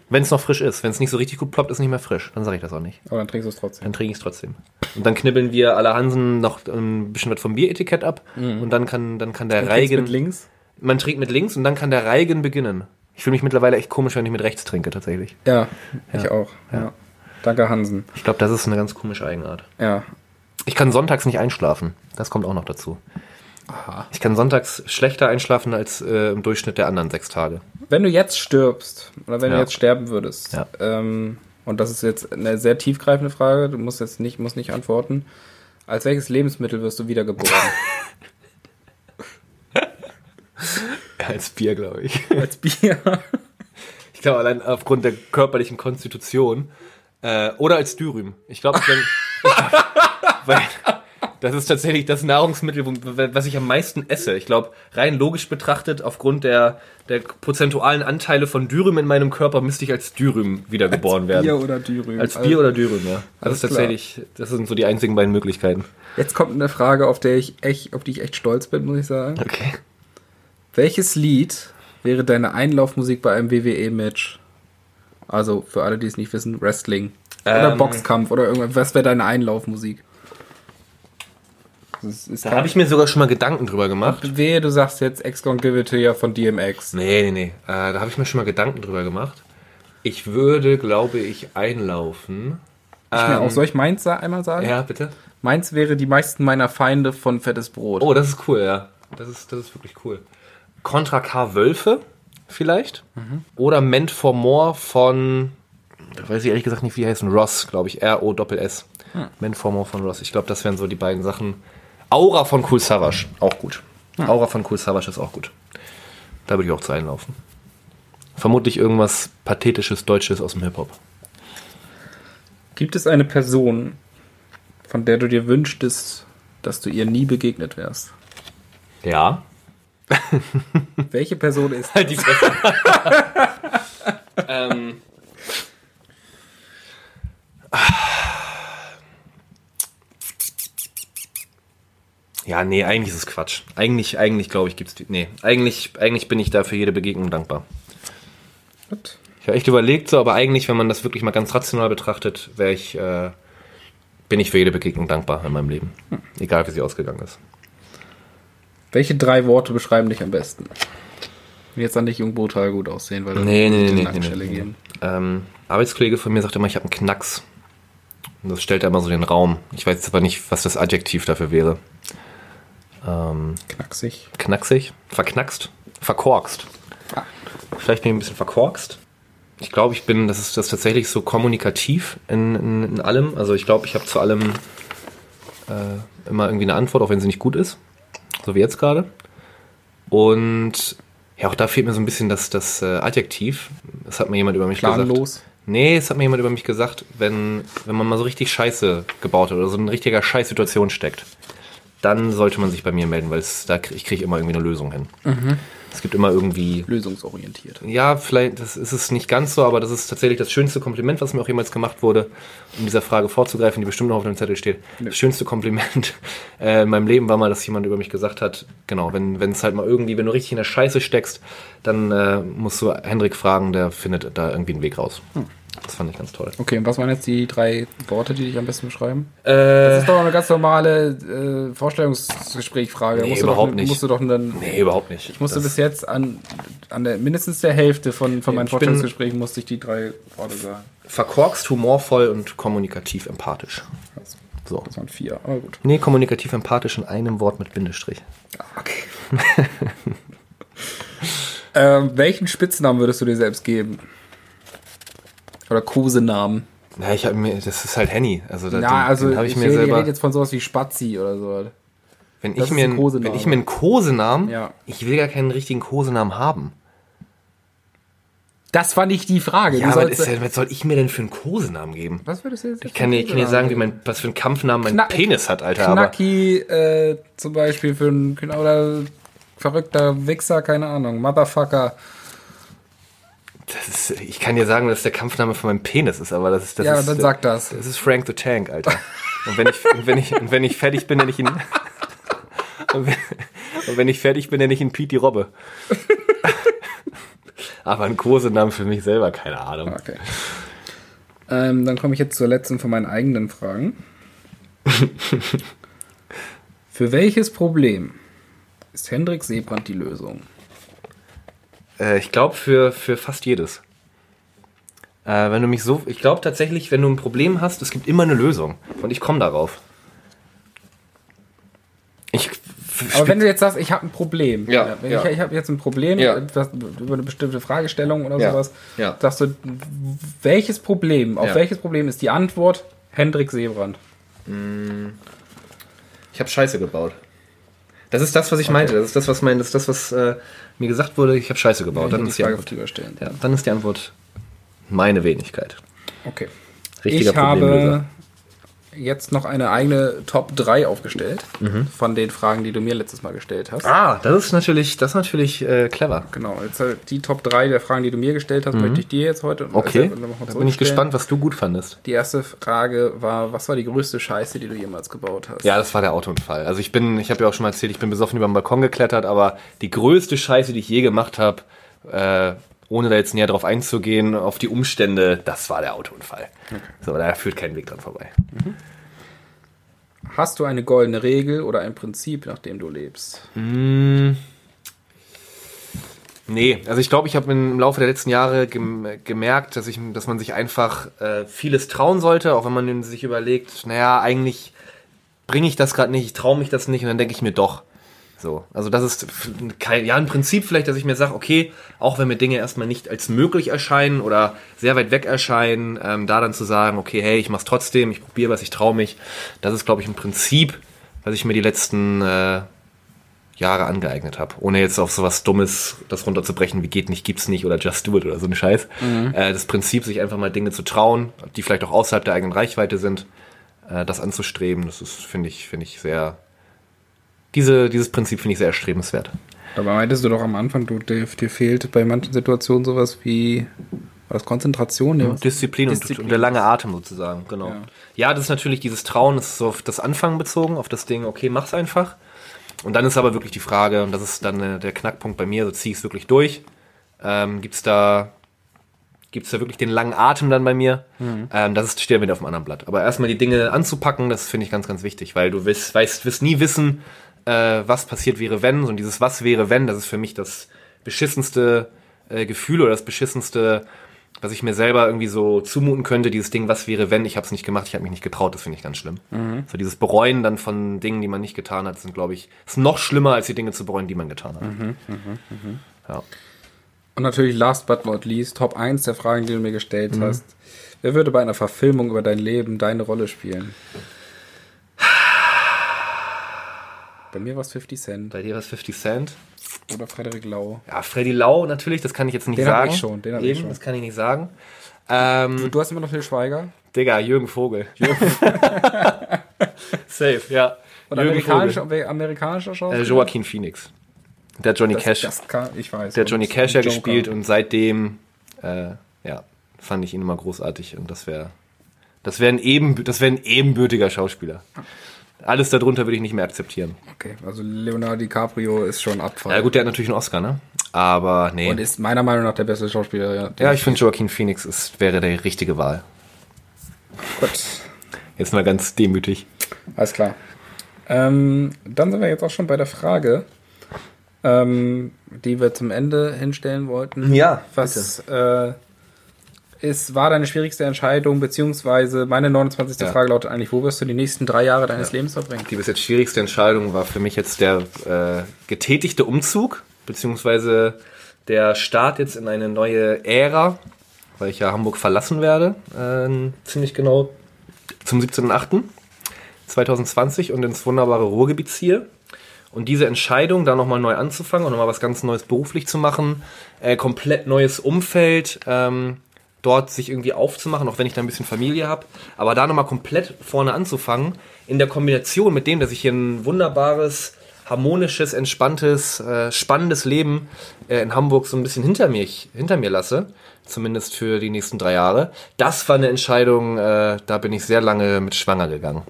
Speaker 2: Wenn es noch frisch ist. Wenn es nicht so richtig gut ploppt, ist nicht mehr frisch. Dann sage ich das auch nicht.
Speaker 1: Aber dann trinkst du es trotzdem.
Speaker 2: Dann trinke ich es trotzdem. Und dann knibbeln wir alle Hansen noch ein bisschen was vom Bieretikett ab. Und dann kann, dann kann der Reigen.
Speaker 1: mit links?
Speaker 2: Man trinkt mit links und dann kann der Reigen beginnen. Ich fühle mich mittlerweile echt komisch, wenn ich mit rechts trinke, tatsächlich.
Speaker 1: Ja, ich auch. Ja. Danke, Hansen.
Speaker 2: Ich glaube, das ist eine ganz komische Eigenart.
Speaker 1: Ja.
Speaker 2: Ich kann sonntags nicht einschlafen. Das kommt auch noch dazu.
Speaker 1: Aha.
Speaker 2: Ich kann sonntags schlechter einschlafen als äh, im Durchschnitt der anderen sechs Tage.
Speaker 1: Wenn du jetzt stirbst, oder wenn
Speaker 2: Ja.
Speaker 1: du jetzt sterben würdest,
Speaker 2: Ja.
Speaker 1: ähm, und das ist jetzt eine sehr tiefgreifende Frage, du musst jetzt nicht, musst nicht antworten. Als welches Lebensmittel wirst du wiedergeboren?
Speaker 2: Als Bier, glaube ich.
Speaker 1: Als Bier.
Speaker 2: Ich glaube, allein aufgrund der körperlichen Konstitution. Äh, oder als Dürüm. Ich glaube, wenn. weil das ist tatsächlich das Nahrungsmittel, was ich am meisten esse. Ich glaube, rein logisch betrachtet, aufgrund der, der prozentualen Anteile von Dürüm in meinem Körper, müsste ich als Dürüm wiedergeboren werden.
Speaker 1: Bier oder Dürüm.
Speaker 2: Als Bier oder Dürüm, ja. Das ist tatsächlich, das sind so die einzigen beiden Möglichkeiten.
Speaker 1: Jetzt kommt eine Frage, auf der ich echt, auf die ich echt stolz bin, muss ich sagen.
Speaker 2: Okay.
Speaker 1: Welches Lied wäre deine Einlaufmusik bei einem WWE-Match? Also für alle, die es nicht wissen, Wrestling. Oder
Speaker 2: Ähm.
Speaker 1: Boxkampf oder irgendwas. Was wäre deine Einlaufmusik? Das ist
Speaker 2: Da habe ich mir sogar schon mal Gedanken drüber gemacht.
Speaker 1: Wehe, du sagst jetzt Ex Gone Give It To Ya von DMX.
Speaker 2: Nee, nee, nee. Äh, da habe ich mir schon mal Gedanken drüber gemacht. Ich würde, glaube ich, einlaufen.
Speaker 1: Ich mir auch, soll ich meins einmal sagen?
Speaker 2: Ja, bitte.
Speaker 1: Meins wäre die meisten meiner Feinde von Fettes Brot.
Speaker 2: Oh, das ist cool, ja. Das ist, das ist wirklich cool. Contra K Wölfe, vielleicht. Oder Ment for More von, da weiß ich ehrlich gesagt nicht, wie die heißen. Ross, glaube ich. R-O-S-S. Ment for More von Ross. Ich glaube, das wären so die beiden Sachen. Aura von Cool Savage, auch gut. Aura von Cool Savage ist auch gut. Da würde ich auch zu einlaufen. Vermutlich irgendwas pathetisches Deutsches aus dem Hip-Hop.
Speaker 1: Gibt es eine Person, von der du dir wünschtest, dass du ihr nie begegnet wärst?
Speaker 2: Ja.
Speaker 1: Welche Person ist
Speaker 2: Halt die Fresse. ähm. Ja, nee, eigentlich ist es Quatsch. Eigentlich, eigentlich glaube ich, gibt's die. Nee, eigentlich, eigentlich bin ich da für jede Begegnung dankbar.
Speaker 1: Gut.
Speaker 2: Ich habe echt überlegt, so, aber eigentlich, wenn man das wirklich mal ganz rational betrachtet, wäre ich, äh, bin ich für jede Begegnung dankbar in meinem Leben. Egal, wie sie ausgegangen ist.
Speaker 1: Welche drei Worte beschreiben dich am besten? Jetzt an dich jung brutal gut aussehen, weil du
Speaker 2: Nee, nee,
Speaker 1: in
Speaker 2: nee,
Speaker 1: die
Speaker 2: nee, nee, nee.
Speaker 1: gehen.
Speaker 2: Ähm, Arbeitskollege von mir sagt immer, ich habe einen Knacks. Und das stellt er immer so den Raum. Ich weiß jetzt aber nicht, was das Adjektiv dafür wäre. Ähm,
Speaker 1: Knacksig.
Speaker 2: knacksig, verknackst, verkorkst.
Speaker 1: Ah.
Speaker 2: Vielleicht bin ich ein bisschen verkorkst. Ich glaube, ich bin, das ist das ist tatsächlich so kommunikativ in, in, in allem. Also ich glaube, ich habe zu allem äh, immer irgendwie eine Antwort, auch wenn sie nicht gut ist. So wie jetzt gerade. Und ja, auch da fehlt mir so ein bisschen das, das äh, Adjektiv. Das hat mir jemand über mich gesagt.
Speaker 1: Planlos.
Speaker 2: Nee, es hat mir jemand über mich gesagt, wenn, wenn man mal so richtig Scheiße gebaut hat oder so in richtiger Scheißsituation steckt, dann sollte man sich bei mir melden, weil es, da, ich kriege immer irgendwie eine Lösung hin. Es gibt immer irgendwie
Speaker 1: Lösungsorientiert.
Speaker 2: ja, vielleicht das ist es nicht ganz so, aber das ist tatsächlich das schönste Kompliment, was mir auch jemals gemacht wurde, um dieser Frage vorzugreifen, die bestimmt noch auf dem Zettel steht. Das schönste Kompliment äh, in meinem Leben war mal, dass jemand über mich gesagt hat, genau, wenn es halt mal irgendwie, wenn du richtig in der Scheiße steckst, dann äh, musst du Hendrik fragen, der findet da irgendwie einen Weg raus. Das fand ich ganz toll.
Speaker 1: Okay, und was waren jetzt die drei Worte, die dich am besten beschreiben?
Speaker 2: Äh,
Speaker 1: Das ist doch eine ganz normale äh, Vorstellungsgesprächfrage.
Speaker 2: Nee,
Speaker 1: musst
Speaker 2: überhaupt
Speaker 1: doch,
Speaker 2: nicht.
Speaker 1: Musst du doch dann,
Speaker 2: nee, überhaupt nicht.
Speaker 1: ich musste
Speaker 2: Das-
Speaker 1: bis jetzt an, an der, mindestens der Hälfte von, von meinen Vorstellungsgesprächen musste ich die drei Worte sagen.
Speaker 2: verkorkst, humorvoll und kommunikativ empathisch. So.
Speaker 1: Das waren vier, aber gut.
Speaker 2: Nee, kommunikativ empathisch in einem Wort mit Bindestrich.
Speaker 1: Okay. ähm, welchen Spitznamen würdest du dir selbst geben? Oder Kosenamen?
Speaker 2: Ja, ich habe mir, das ist halt Henny. Also, da,
Speaker 1: Ja,
Speaker 2: den,
Speaker 1: also
Speaker 2: den ich,
Speaker 1: ich
Speaker 2: mir
Speaker 1: rede,
Speaker 2: selber.
Speaker 1: rede jetzt von sowas wie Spazi oder so.
Speaker 2: wenn
Speaker 1: das
Speaker 2: ich mir,
Speaker 1: ein
Speaker 2: einen- wenn ich mir einen Kosenamen,
Speaker 1: Ja.
Speaker 2: ich will gar keinen richtigen Kosenamen haben.
Speaker 1: Das fand ich die Frage.
Speaker 2: Ja, aber das ist ja, was soll ich mir denn für einen Kosenamen geben?
Speaker 1: was würdest du jetzt
Speaker 2: Ich kann dir, ich kann dir sagen, wie mein, was für einen Kampfnamen mein
Speaker 1: Knack-
Speaker 2: Penis hat, Alter.
Speaker 1: Knacki äh, zum Beispiel für einen oder verrückter Wichser, keine Ahnung, Motherfucker.
Speaker 2: Ist, ich kann dir sagen, dass der Kampfname von meinem Penis ist, aber das ist, das
Speaker 1: Ja,
Speaker 2: ist,
Speaker 1: dann sag das.
Speaker 2: Das ist Frank the Tank, Alter. Und wenn ich, und wenn ich, und wenn ich fertig bin, nenne ich ihn. Und wenn, und wenn ich fertig bin, nenne ich ihn Pete die Robbe. Aber ein Kosenamen für mich selber, keine Ahnung.
Speaker 1: Okay. Ähm, dann komme ich jetzt zur letzten von meinen eigenen Fragen. Für welches Problem ist Hendrik Seebrand die Lösung?
Speaker 2: Äh, ich glaube für, für fast jedes. Äh, wenn du mich so, ich glaube tatsächlich, wenn du ein Problem hast, es gibt immer eine Lösung. Und ich komme darauf. Ich,
Speaker 1: Aber wenn du jetzt sagst, ich habe ein Problem,
Speaker 2: Ja,
Speaker 1: wenn
Speaker 2: ja.
Speaker 1: ich, ich habe jetzt ein Problem
Speaker 2: Ja.
Speaker 1: etwas, über eine bestimmte Fragestellung oder
Speaker 2: Ja,
Speaker 1: sowas,
Speaker 2: ja.
Speaker 1: sagst du, welches Problem, auf
Speaker 2: Ja.
Speaker 1: welches Problem ist die Antwort Hendrik Seebrand?
Speaker 2: Ich habe Scheiße gebaut. Das ist das, was ich meinte. Das ist das, was mein, das ist das, was äh, mir gesagt wurde. Ich habe Scheiße gebaut.
Speaker 1: Dann
Speaker 2: ist, die Antwort, ja, dann ist die Antwort meine Wenigkeit.
Speaker 1: Okay.
Speaker 2: Richtiger
Speaker 1: ich habe
Speaker 2: Problemlöser.
Speaker 1: Jetzt noch eine eigene Top 3 aufgestellt von den Fragen, die du mir letztes Mal gestellt hast.
Speaker 2: Mhm. Ah, das ist natürlich, das ist natürlich äh, clever.
Speaker 1: Genau, jetzt äh, die Top 3 der Fragen, die du mir gestellt hast, möchte ich dir jetzt heute
Speaker 2: Mhm. Okay,
Speaker 1: äh, noch mal
Speaker 2: da bin ich gespannt, was du gut fandest.
Speaker 1: Die erste Frage war, was war die größte Scheiße, die du jemals gebaut hast?
Speaker 2: Ja, das war der Autounfall. Also ich bin, ich habe ja auch schon mal erzählt, ich bin besoffen über den Balkon geklettert, aber die größte Scheiße, die ich je gemacht habe, äh, ohne da jetzt näher drauf einzugehen, auf die Umstände, das war der Autounfall. So, da führt kein Weg dran vorbei.
Speaker 1: Hast du eine goldene Regel oder ein Prinzip, nach dem du lebst?
Speaker 2: Nee, also ich glaube, ich habe im Laufe der letzten Jahre gem gemerkt, dass, ich, dass man sich einfach äh, vieles trauen sollte, auch wenn man sich überlegt, naja, eigentlich bringe ich das gerade nicht, ich traue mich das nicht und dann denke ich mir doch. So, also das ist kein, ja ein Prinzip vielleicht, dass ich mir sage, okay, auch wenn mir Dinge erstmal nicht als möglich erscheinen oder sehr weit weg erscheinen, ähm, da dann zu sagen, okay, hey, ich mach's trotzdem, ich probiere was, ich traue mich, das ist, glaube ich, ein Prinzip, was ich mir die letzten äh, Jahre angeeignet habe. Ohne jetzt auf sowas Dummes das runterzubrechen, wie geht nicht, gibt's nicht oder just do it oder so eine Scheiß. Äh, das Prinzip, sich einfach mal Dinge zu trauen, die vielleicht auch außerhalb der eigenen Reichweite sind, äh, das anzustreben, das ist, finde ich, finde ich sehr. Diese, dieses Prinzip finde ich sehr erstrebenswert.
Speaker 1: Dabei meintest du doch am Anfang, du, dir, dir fehlt bei manchen Situationen sowas wie was Konzentration. Ja.
Speaker 2: Disziplin,
Speaker 1: Disziplin.
Speaker 2: Und, und der lange Atem sozusagen, genau.
Speaker 1: Ja.
Speaker 2: Ja. das ist natürlich dieses Trauen, das ist so auf das Anfangen bezogen, auf das Ding, okay, mach's einfach. Und dann ist aber wirklich die Frage, und das ist dann äh, der Knackpunkt bei mir, so zieh ich es wirklich durch. Ähm, gibt's da, gibt's da wirklich den langen Atem dann bei mir? Ähm, das ist, steht wieder auf dem anderen Blatt. Aber erstmal die Dinge anzupacken, das finde ich ganz, ganz wichtig, weil du wirst, weißt, wirst nie wissen, äh, was passiert wäre, wenn. Und dieses Was wäre, wenn, das ist für mich das beschissenste äh, Gefühl oder das beschissenste, was ich mir selber irgendwie so zumuten könnte, dieses Ding, was wäre, wenn, ich habe es nicht gemacht, ich habe mich nicht getraut, das finde ich ganz schlimm. So dieses Bereuen dann von Dingen, die man nicht getan hat, sind, glaube ich, ist noch schlimmer, als die Dinge zu bereuen, die man getan hat. Ja.
Speaker 1: Und natürlich last but not least, Top 1 der Fragen, die du mir gestellt hast. Wer würde bei einer Verfilmung über dein Leben deine Rolle spielen? Bei mir war es 50 Cent
Speaker 2: Bei dir war es 50 Cent.
Speaker 1: oder Frederik Lau.
Speaker 2: Ja, Freddy Lau natürlich, das kann ich jetzt nicht
Speaker 1: Den hab
Speaker 2: sagen.
Speaker 1: ich schon, den hab ich
Speaker 2: Eben,
Speaker 1: schon.
Speaker 2: das kann ich nicht sagen. Ähm,
Speaker 1: Du hast immer noch Phil Schweiger.
Speaker 2: Digga, Jürgen Vogel. Safe, ja.
Speaker 1: Und
Speaker 2: Jürgen
Speaker 1: amerikanischer,
Speaker 2: Vogel.
Speaker 1: amerikanischer
Speaker 2: Äh,
Speaker 1: Schauspieler.
Speaker 2: Joaquin Phoenix. Der Johnny
Speaker 1: das,
Speaker 2: Cash.
Speaker 1: Das kann, ich weiß.
Speaker 2: Der hat Johnny Cash ja gespielt und seitdem, äh, ja, fand ich ihn immer großartig und das wäre, das wäre ein, eben, das wäre ein ebenbürtiger Schauspieler. Alles darunter würde ich nicht mehr akzeptieren.
Speaker 1: Okay, also Leonardo DiCaprio ist schon Abfall.
Speaker 2: Ja gut, der hat natürlich einen Oscar, ne? Aber nee.
Speaker 1: Und ist meiner Meinung nach der beste Schauspieler. Ja,
Speaker 2: ja, ich finde Joaquin Phoenix ist, wäre der richtige Wahl.
Speaker 1: Gut,
Speaker 2: Jetzt mal ganz demütig.
Speaker 1: alles klar. Ähm, dann sind wir jetzt auch schon bei der Frage, ähm, die wir zum Ende hinstellen wollten.
Speaker 2: Ja,
Speaker 1: Was äh, ist, war deine schwierigste Entscheidung, beziehungsweise meine 29.
Speaker 2: Ja.
Speaker 1: Frage lautet eigentlich, wo wirst du die nächsten drei Jahre deines Lebens verbringen?
Speaker 2: Die bis jetzt schwierigste Entscheidung war für mich jetzt der äh, getätigte Umzug, beziehungsweise der Start jetzt in eine neue Ära, weil ich ja Hamburg verlassen werde, äh, ziemlich genau zum 17.08.2020 und ins wunderbare Ruhrgebiet ziehe. Und diese Entscheidung, da nochmal neu anzufangen und nochmal was ganz Neues beruflich zu machen, äh, komplett neues Umfeld, ähm, dort sich irgendwie aufzumachen, auch wenn ich da ein bisschen Familie habe, aber da nochmal komplett vorne anzufangen, in der Kombination mit dem, dass ich hier ein wunderbares, harmonisches, entspanntes, äh, spannendes Leben äh, in Hamburg so ein bisschen hinter mir, hinter mir lasse, zumindest für die nächsten drei Jahre, das war eine Entscheidung, äh, da bin ich sehr lange mit schwanger gegangen.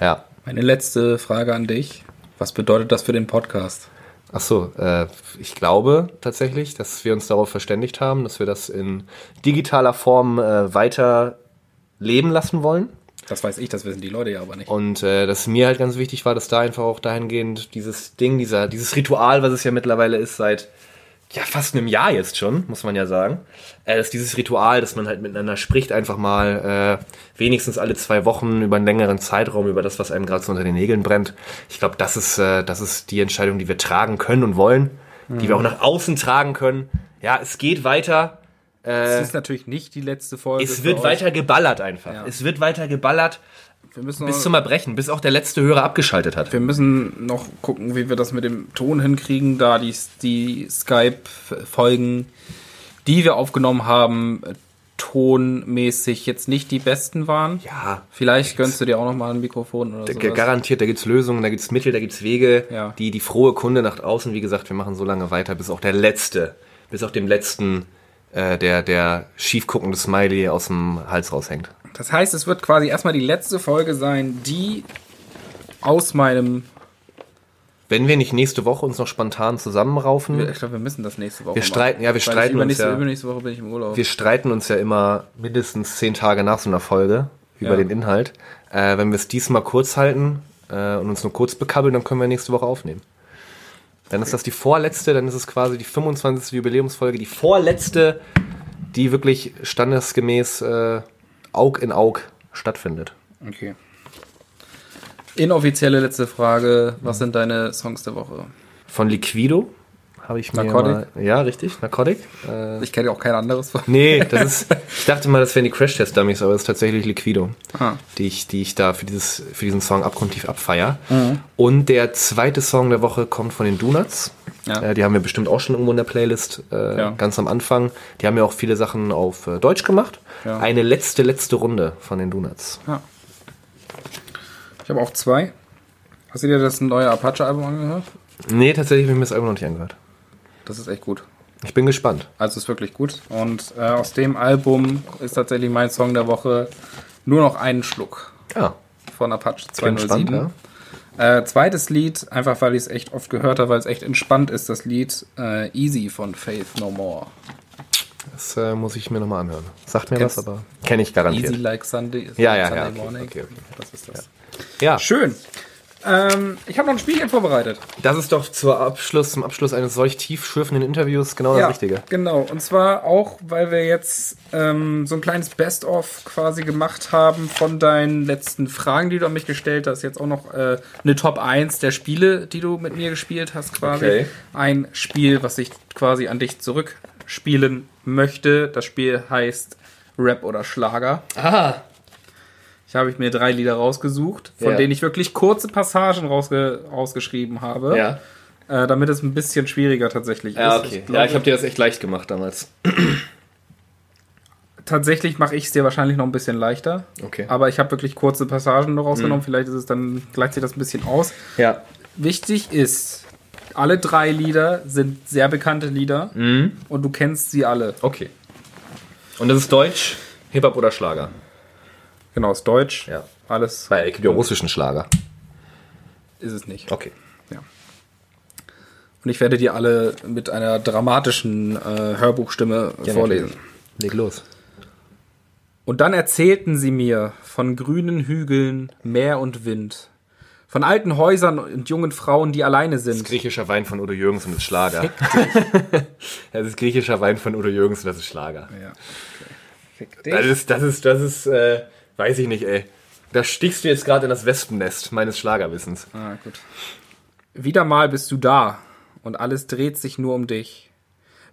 Speaker 2: Ja.
Speaker 1: Meine letzte Frage an dich. Was bedeutet das für den Podcast?
Speaker 2: Ach so, äh, ich glaube tatsächlich, dass wir uns darauf verständigt haben, dass wir das in digitaler Form äh, weiter leben lassen wollen.
Speaker 1: Das weiß ich, das wissen die Leute ja aber nicht.
Speaker 2: Und äh, dass mir halt ganz wichtig war, dass da einfach auch dahingehend dieses Ding, dieser, dieses Ritual, was es ja mittlerweile ist, seit ja fast einem Jahr jetzt schon, muss man ja sagen, äh, dass dieses Ritual, dass man halt miteinander spricht, einfach mal äh, wenigstens alle zwei Wochen über einen längeren Zeitraum, über das, was einem gerade so unter den Nägeln brennt. Ich glaube, das ist, äh, das ist die Entscheidung, die wir tragen können und wollen, die wir auch nach außen tragen können. Ja, es geht weiter.
Speaker 1: Es ist natürlich nicht die letzte Folge.
Speaker 2: Es wird weiter geballert einfach.
Speaker 1: Ja.
Speaker 2: Es wird weiter geballert bis
Speaker 1: noch,
Speaker 2: zum Erbrechen, bis auch der letzte Hörer abgeschaltet hat.
Speaker 1: wir müssen noch gucken, wie wir das mit dem Ton hinkriegen, da die, die Skype-Folgen, die wir aufgenommen haben, tonmäßig jetzt nicht die besten waren.
Speaker 2: Ja,
Speaker 1: Vielleicht gönnst du dir auch noch mal ein Mikrofon oder so.
Speaker 2: Garantiert, da gibt's Lösungen, da gibt's Mittel, da gibt's Wege.
Speaker 1: Ja.
Speaker 2: Die, die frohe Kunde nach außen, wie gesagt, wir machen so lange weiter, bis auch der Letzte, bis auch dem Letzten äh, der, der schief guckende Smiley aus dem Hals raushängt.
Speaker 1: Das heißt, es wird quasi erstmal die letzte Folge sein, die aus meinem.
Speaker 2: Wenn wir nicht nächste Woche uns noch spontan zusammenraufen,
Speaker 1: Ich glaube, wir müssen das nächste Woche.
Speaker 2: Wir streiten- ja, wir streiten uns ja.
Speaker 1: Übernächste Woche bin ich im Urlaub.
Speaker 2: wir streiten uns ja immer mindestens zehn Tage nach so einer Folge über
Speaker 1: Ja.
Speaker 2: den Inhalt. Äh, wenn wir es diesmal kurz halten äh, und uns nur kurz bekabbeln, dann können wir nächste Woche aufnehmen. Dann ist das die vorletzte, dann ist es quasi die 25. Jubiläumsfolge, die vorletzte, die wirklich standesgemäß äh, Aug in Aug stattfindet.
Speaker 1: Okay. Inoffizielle letzte Frage. Was sind deine Songs der Woche?
Speaker 2: Von Liquido habe ich mir
Speaker 1: Narcotic?
Speaker 2: Mal, ja, richtig, Narcotic. Äh,
Speaker 1: Ich kenne auch kein anderes von.
Speaker 2: nee, das ist, ich dachte mal, das wären die Crash-Test-Dummies, aber es ist tatsächlich Liquido,
Speaker 1: Ah.
Speaker 2: die, ich, die ich da für, dieses, für diesen Song abgrundtief abfeier.
Speaker 1: Mhm.
Speaker 2: Und der zweite Song der Woche kommt von den Donuts.
Speaker 1: Ja.
Speaker 2: Äh, die haben wir bestimmt auch schon irgendwo in der Playlist äh,
Speaker 1: Ja.
Speaker 2: ganz am Anfang. Die haben ja auch viele Sachen auf äh, Deutsch gemacht.
Speaker 1: Ja.
Speaker 2: Eine letzte, letzte Runde von den Donuts.
Speaker 1: Ja. Ich habe auch zwei. Hast du dir das neue Apache-Album angehört?
Speaker 2: Nee, tatsächlich habe ich mir das Album noch nicht angehört.
Speaker 1: Das ist echt gut.
Speaker 2: Ich bin gespannt.
Speaker 1: Also ist wirklich gut. Und äh, aus dem Album ist tatsächlich mein Song der Woche nur noch einen Schluck
Speaker 2: Ja,
Speaker 1: von Apache
Speaker 2: klingt
Speaker 1: 207.
Speaker 2: spannend, ja.
Speaker 1: Äh, zweites Lied, einfach weil ich es echt oft gehört habe, weil es echt entspannt ist, das Lied äh, Easy von Faith No More.
Speaker 2: Das äh, muss ich mir nochmal anhören. Sagt mir
Speaker 1: Kennst-
Speaker 2: was, aber kenne ich garantiert.
Speaker 1: Easy like Sunday.
Speaker 2: Ja,
Speaker 1: like
Speaker 2: ja,
Speaker 1: Sunday
Speaker 2: ja, okay,
Speaker 1: Morning.
Speaker 2: okay, okay.
Speaker 1: Das ist das.
Speaker 2: Ja,
Speaker 1: Schön. Ähm, ich habe noch ein Spielchen vorbereitet.
Speaker 2: das ist doch Abschluss, zum Abschluss eines solch tiefschürfenden Interviews genau das Richtige.
Speaker 1: Genau. Und zwar auch, weil wir jetzt ähm, so ein kleines Best-of quasi gemacht haben von deinen letzten Fragen, die du an mich gestellt hast. Jetzt auch noch äh, eine Top 1 der Spiele, die du mit mir gespielt hast, quasi.
Speaker 2: Okay.
Speaker 1: Ein Spiel, was ich quasi an dich zurückspielen möchte. Das Spiel heißt Rap oder Schlager.
Speaker 2: Ah,
Speaker 1: Ich habe mir drei Lieder rausgesucht, von
Speaker 2: Ja.
Speaker 1: denen ich wirklich kurze Passagen rausge rausgeschrieben habe,
Speaker 2: ja.
Speaker 1: äh, damit es ein bisschen schwieriger tatsächlich
Speaker 2: Ja,
Speaker 1: ist.
Speaker 2: okay.
Speaker 1: Ich glaube,
Speaker 2: ja, ich habe dir das echt leicht gemacht damals.
Speaker 1: tatsächlich mache ich es dir wahrscheinlich noch ein bisschen leichter.
Speaker 2: Okay.
Speaker 1: Aber ich habe wirklich kurze Passagen noch rausgenommen. Vielleicht ist es dann, gleicht sich das ein bisschen aus.
Speaker 2: Ja.
Speaker 1: Wichtig ist, alle drei Lieder sind sehr bekannte Lieder und du kennst sie alle.
Speaker 2: Okay. Und das ist Deutsch, Hip-Hop oder Schlager?
Speaker 1: Genau, ist Deutsch.
Speaker 2: Ja.
Speaker 1: Alles
Speaker 2: Weil es gibt ja russischen Schlager.
Speaker 1: ist es nicht.
Speaker 2: Okay.
Speaker 1: Und ich werde dir alle mit einer dramatischen äh, Hörbuchstimme vorlesen.
Speaker 2: Leg los.
Speaker 1: Und dann erzählten sie mir von grünen Hügeln, Meer und Wind, von alten Häusern und jungen Frauen, die alleine sind.
Speaker 2: Griechischer Wein von Udo Jürgens und das ist Schlager. Das ist griechischer Wein von Udo Jürgens und das ist Schlager.
Speaker 1: Ja. Dich.
Speaker 2: Das ist, das ist, das ist, äh, weiß ich nicht, ey. Da stichst du jetzt gerade in das Wespennest meines Schlagerwissens.
Speaker 1: Ah, gut. Wieder mal bist du da und alles dreht sich nur um dich.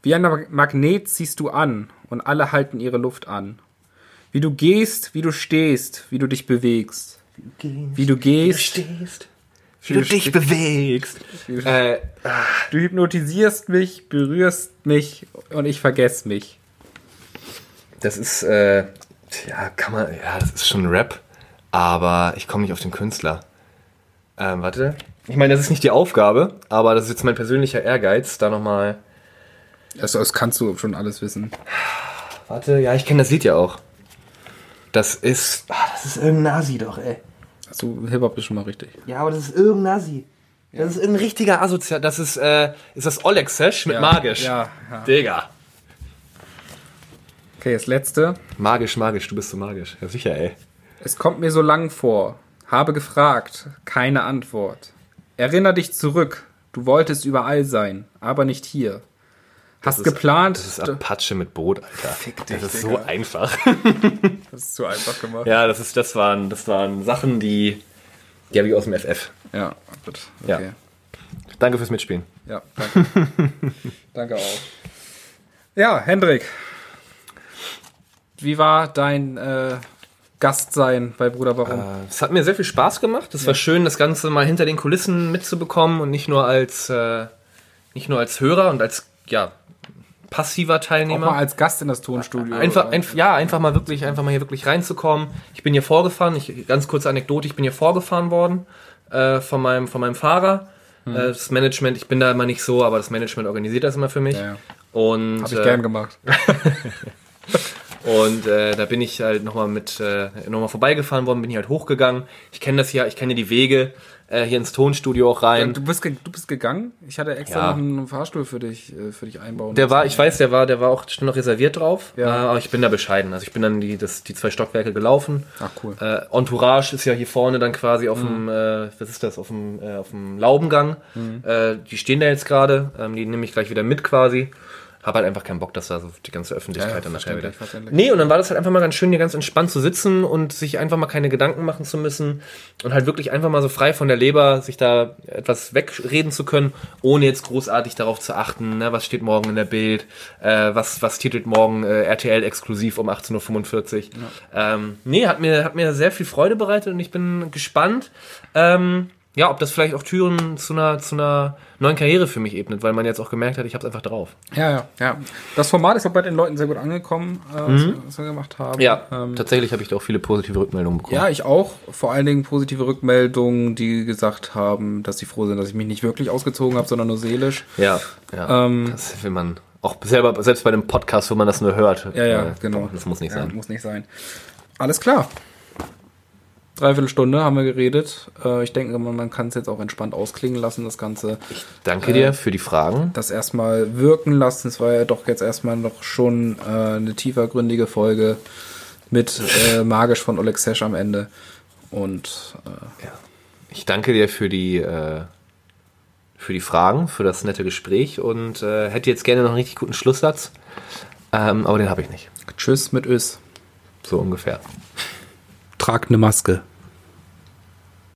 Speaker 1: Wie ein Mag- Magnet ziehst du an und alle halten ihre Luft an. Wie du gehst, wie du stehst, wie du dich bewegst. Wie du gehst,
Speaker 2: stehst,
Speaker 1: wie du dich
Speaker 2: bewegst. Äh,
Speaker 1: du hypnotisierst mich, berührst mich und ich vergesse mich.
Speaker 2: das ist, äh, ja, kann man, ja, das ist schon Rap, aber ich komme nicht auf den Künstler. Ähm, warte. Ich meine, das ist nicht die Aufgabe, aber das ist jetzt mein persönlicher Ehrgeiz, da nochmal.
Speaker 1: Also, das kannst du schon alles wissen.
Speaker 2: Warte, ja, ich kenne das Lied ja auch. Das ist. Ah, das ist irgendein Nazi doch, ey.
Speaker 1: Also, Hip-Hop ist schon mal richtig.
Speaker 2: Ja, aber das ist irgendein Nazi. Das ist ein richtiger Asozial. Das ist, äh, ist das Olexesh mit
Speaker 1: Ja.
Speaker 2: magisch.
Speaker 1: Ja, ja.
Speaker 2: Digga.
Speaker 1: Okay, das letzte.
Speaker 2: Magisch, magisch, du bist so magisch. Ja, sicher, ey.
Speaker 1: Es kommt mir so lang vor. Habe gefragt, keine Antwort. Erinner dich zurück. Du wolltest überall sein, aber nicht hier. Hast
Speaker 2: ist-
Speaker 1: geplant.
Speaker 2: Das ist Apache mit Boot, Alter.
Speaker 1: Fick dich,
Speaker 2: das ist
Speaker 1: Digga.
Speaker 2: so einfach.
Speaker 1: das ist zu einfach gemacht.
Speaker 2: Ja, das, ist, das, waren, das waren Sachen, die, die habe ich aus dem FF.
Speaker 1: Ja, gut.
Speaker 2: Ja.
Speaker 1: Okay.
Speaker 2: Danke fürs Mitspielen.
Speaker 1: Ja, danke. danke auch. Ja, Hendrik. Wie war dein äh, Gastsein bei Bruder Warum?
Speaker 2: Es hat mir sehr viel Spaß gemacht. Es war schön, das Ganze mal hinter den Kulissen mitzubekommen und nicht nur als, äh, nicht nur als Hörer und als ja, passiver
Speaker 1: Auch
Speaker 2: Teilnehmer.
Speaker 1: mal als Gast in das Tonstudio.
Speaker 2: Einfach, ein, ja, einfach mal wirklich, einfach mal hier wirklich reinzukommen. Ich bin hier vorgefahren, ich, ganz kurze Anekdote, ich bin hier vorgefahren worden äh, von, meinem, von meinem Fahrer.
Speaker 1: Hm.
Speaker 2: Äh, das Management, ich bin da immer nicht so, aber das Management organisiert das immer für mich.
Speaker 1: Ja, ja.
Speaker 2: Und,
Speaker 1: Hab ich
Speaker 2: äh,
Speaker 1: gern gemacht.
Speaker 2: und äh, da bin ich halt nochmal mit äh, nochmal vorbeigefahren worden, bin hier halt hochgegangen. Ich kenne das ja, ich kenne die Wege äh, hier ins Tonstudio auch rein.
Speaker 1: Du bist, du bist gegangen? Ich hatte extra
Speaker 2: Ja.
Speaker 1: noch einen Fahrstuhl für dich, äh, für dich einbauen.
Speaker 2: Der war, ich weiß, der war, der war auch schon noch reserviert drauf.
Speaker 1: Ja.
Speaker 2: Äh, aber ich bin da bescheiden. Also ich bin dann die, das, die zwei Stockwerke gelaufen.
Speaker 1: Ach, cool.
Speaker 2: Äh, Entourage ist ja hier vorne dann quasi auf dem, äh, was ist das, auf dem, äh, auf dem Laubengang. Äh, die stehen da jetzt gerade. Ähm, die nehme ich gleich wieder mit quasi. Hab halt einfach keinen Bock, dass da so die ganze Öffentlichkeit
Speaker 1: Ja, ja,
Speaker 2: dann nachher wieder. Nee, und dann war das halt einfach mal ganz schön, hier ganz entspannt zu sitzen und sich einfach mal keine Gedanken machen zu müssen und halt wirklich einfach mal so frei von der Leber sich da etwas wegreden zu können, ohne jetzt großartig darauf zu achten, ne, was steht morgen in der Bild, äh, was, was titelt morgen äh, RTL exklusiv um 18.45 Uhr. Ähm, nee, hat mir, hat mir sehr viel Freude bereitet und ich bin gespannt, ähm, ja, ob das vielleicht auch Türen zu einer, zu einer neuen Karriere für mich ebnet, weil man jetzt auch gemerkt hat, ich habe es einfach drauf.
Speaker 1: Ja, ja, ja. Das Format ist auch bei den Leuten sehr gut angekommen, äh, was, wir, was wir gemacht haben.
Speaker 2: Mhm. Ja,
Speaker 1: Ähm,
Speaker 2: tatsächlich habe ich da auch viele positive Rückmeldungen bekommen.
Speaker 1: ja, ich auch. Vor allen Dingen positive Rückmeldungen, die gesagt haben, dass sie froh sind, dass ich mich nicht wirklich ausgezogen habe, sondern nur seelisch.
Speaker 2: Ja, ja.
Speaker 1: Ähm,
Speaker 2: das will man auch selber, selbst bei dem Podcast, wo man das nur hört.
Speaker 1: Ja, ja,
Speaker 2: äh,
Speaker 1: genau.
Speaker 2: Das muss nicht
Speaker 1: ja,
Speaker 2: sein.
Speaker 1: Muss nicht sein. Alles klar. Dreiviertel Stunde haben wir geredet. Äh, ich denke, man, man kann es jetzt auch entspannt ausklingen lassen, das Ganze.
Speaker 2: Danke dir für die Fragen.
Speaker 1: Das erstmal wirken lassen. Es war ja doch jetzt erstmal noch schon äh, eine tiefergründige Folge mit äh, Magisch von Oleg Sesh am Ende. Und äh,
Speaker 2: Ich danke dir für die, äh, für die Fragen, für das nette Gespräch und äh, hätte jetzt gerne noch einen richtig guten Schlusssatz, ähm, aber den habe ich nicht.
Speaker 1: tschüss mit Ös.
Speaker 2: So ungefähr.
Speaker 1: Tragt eine Maske.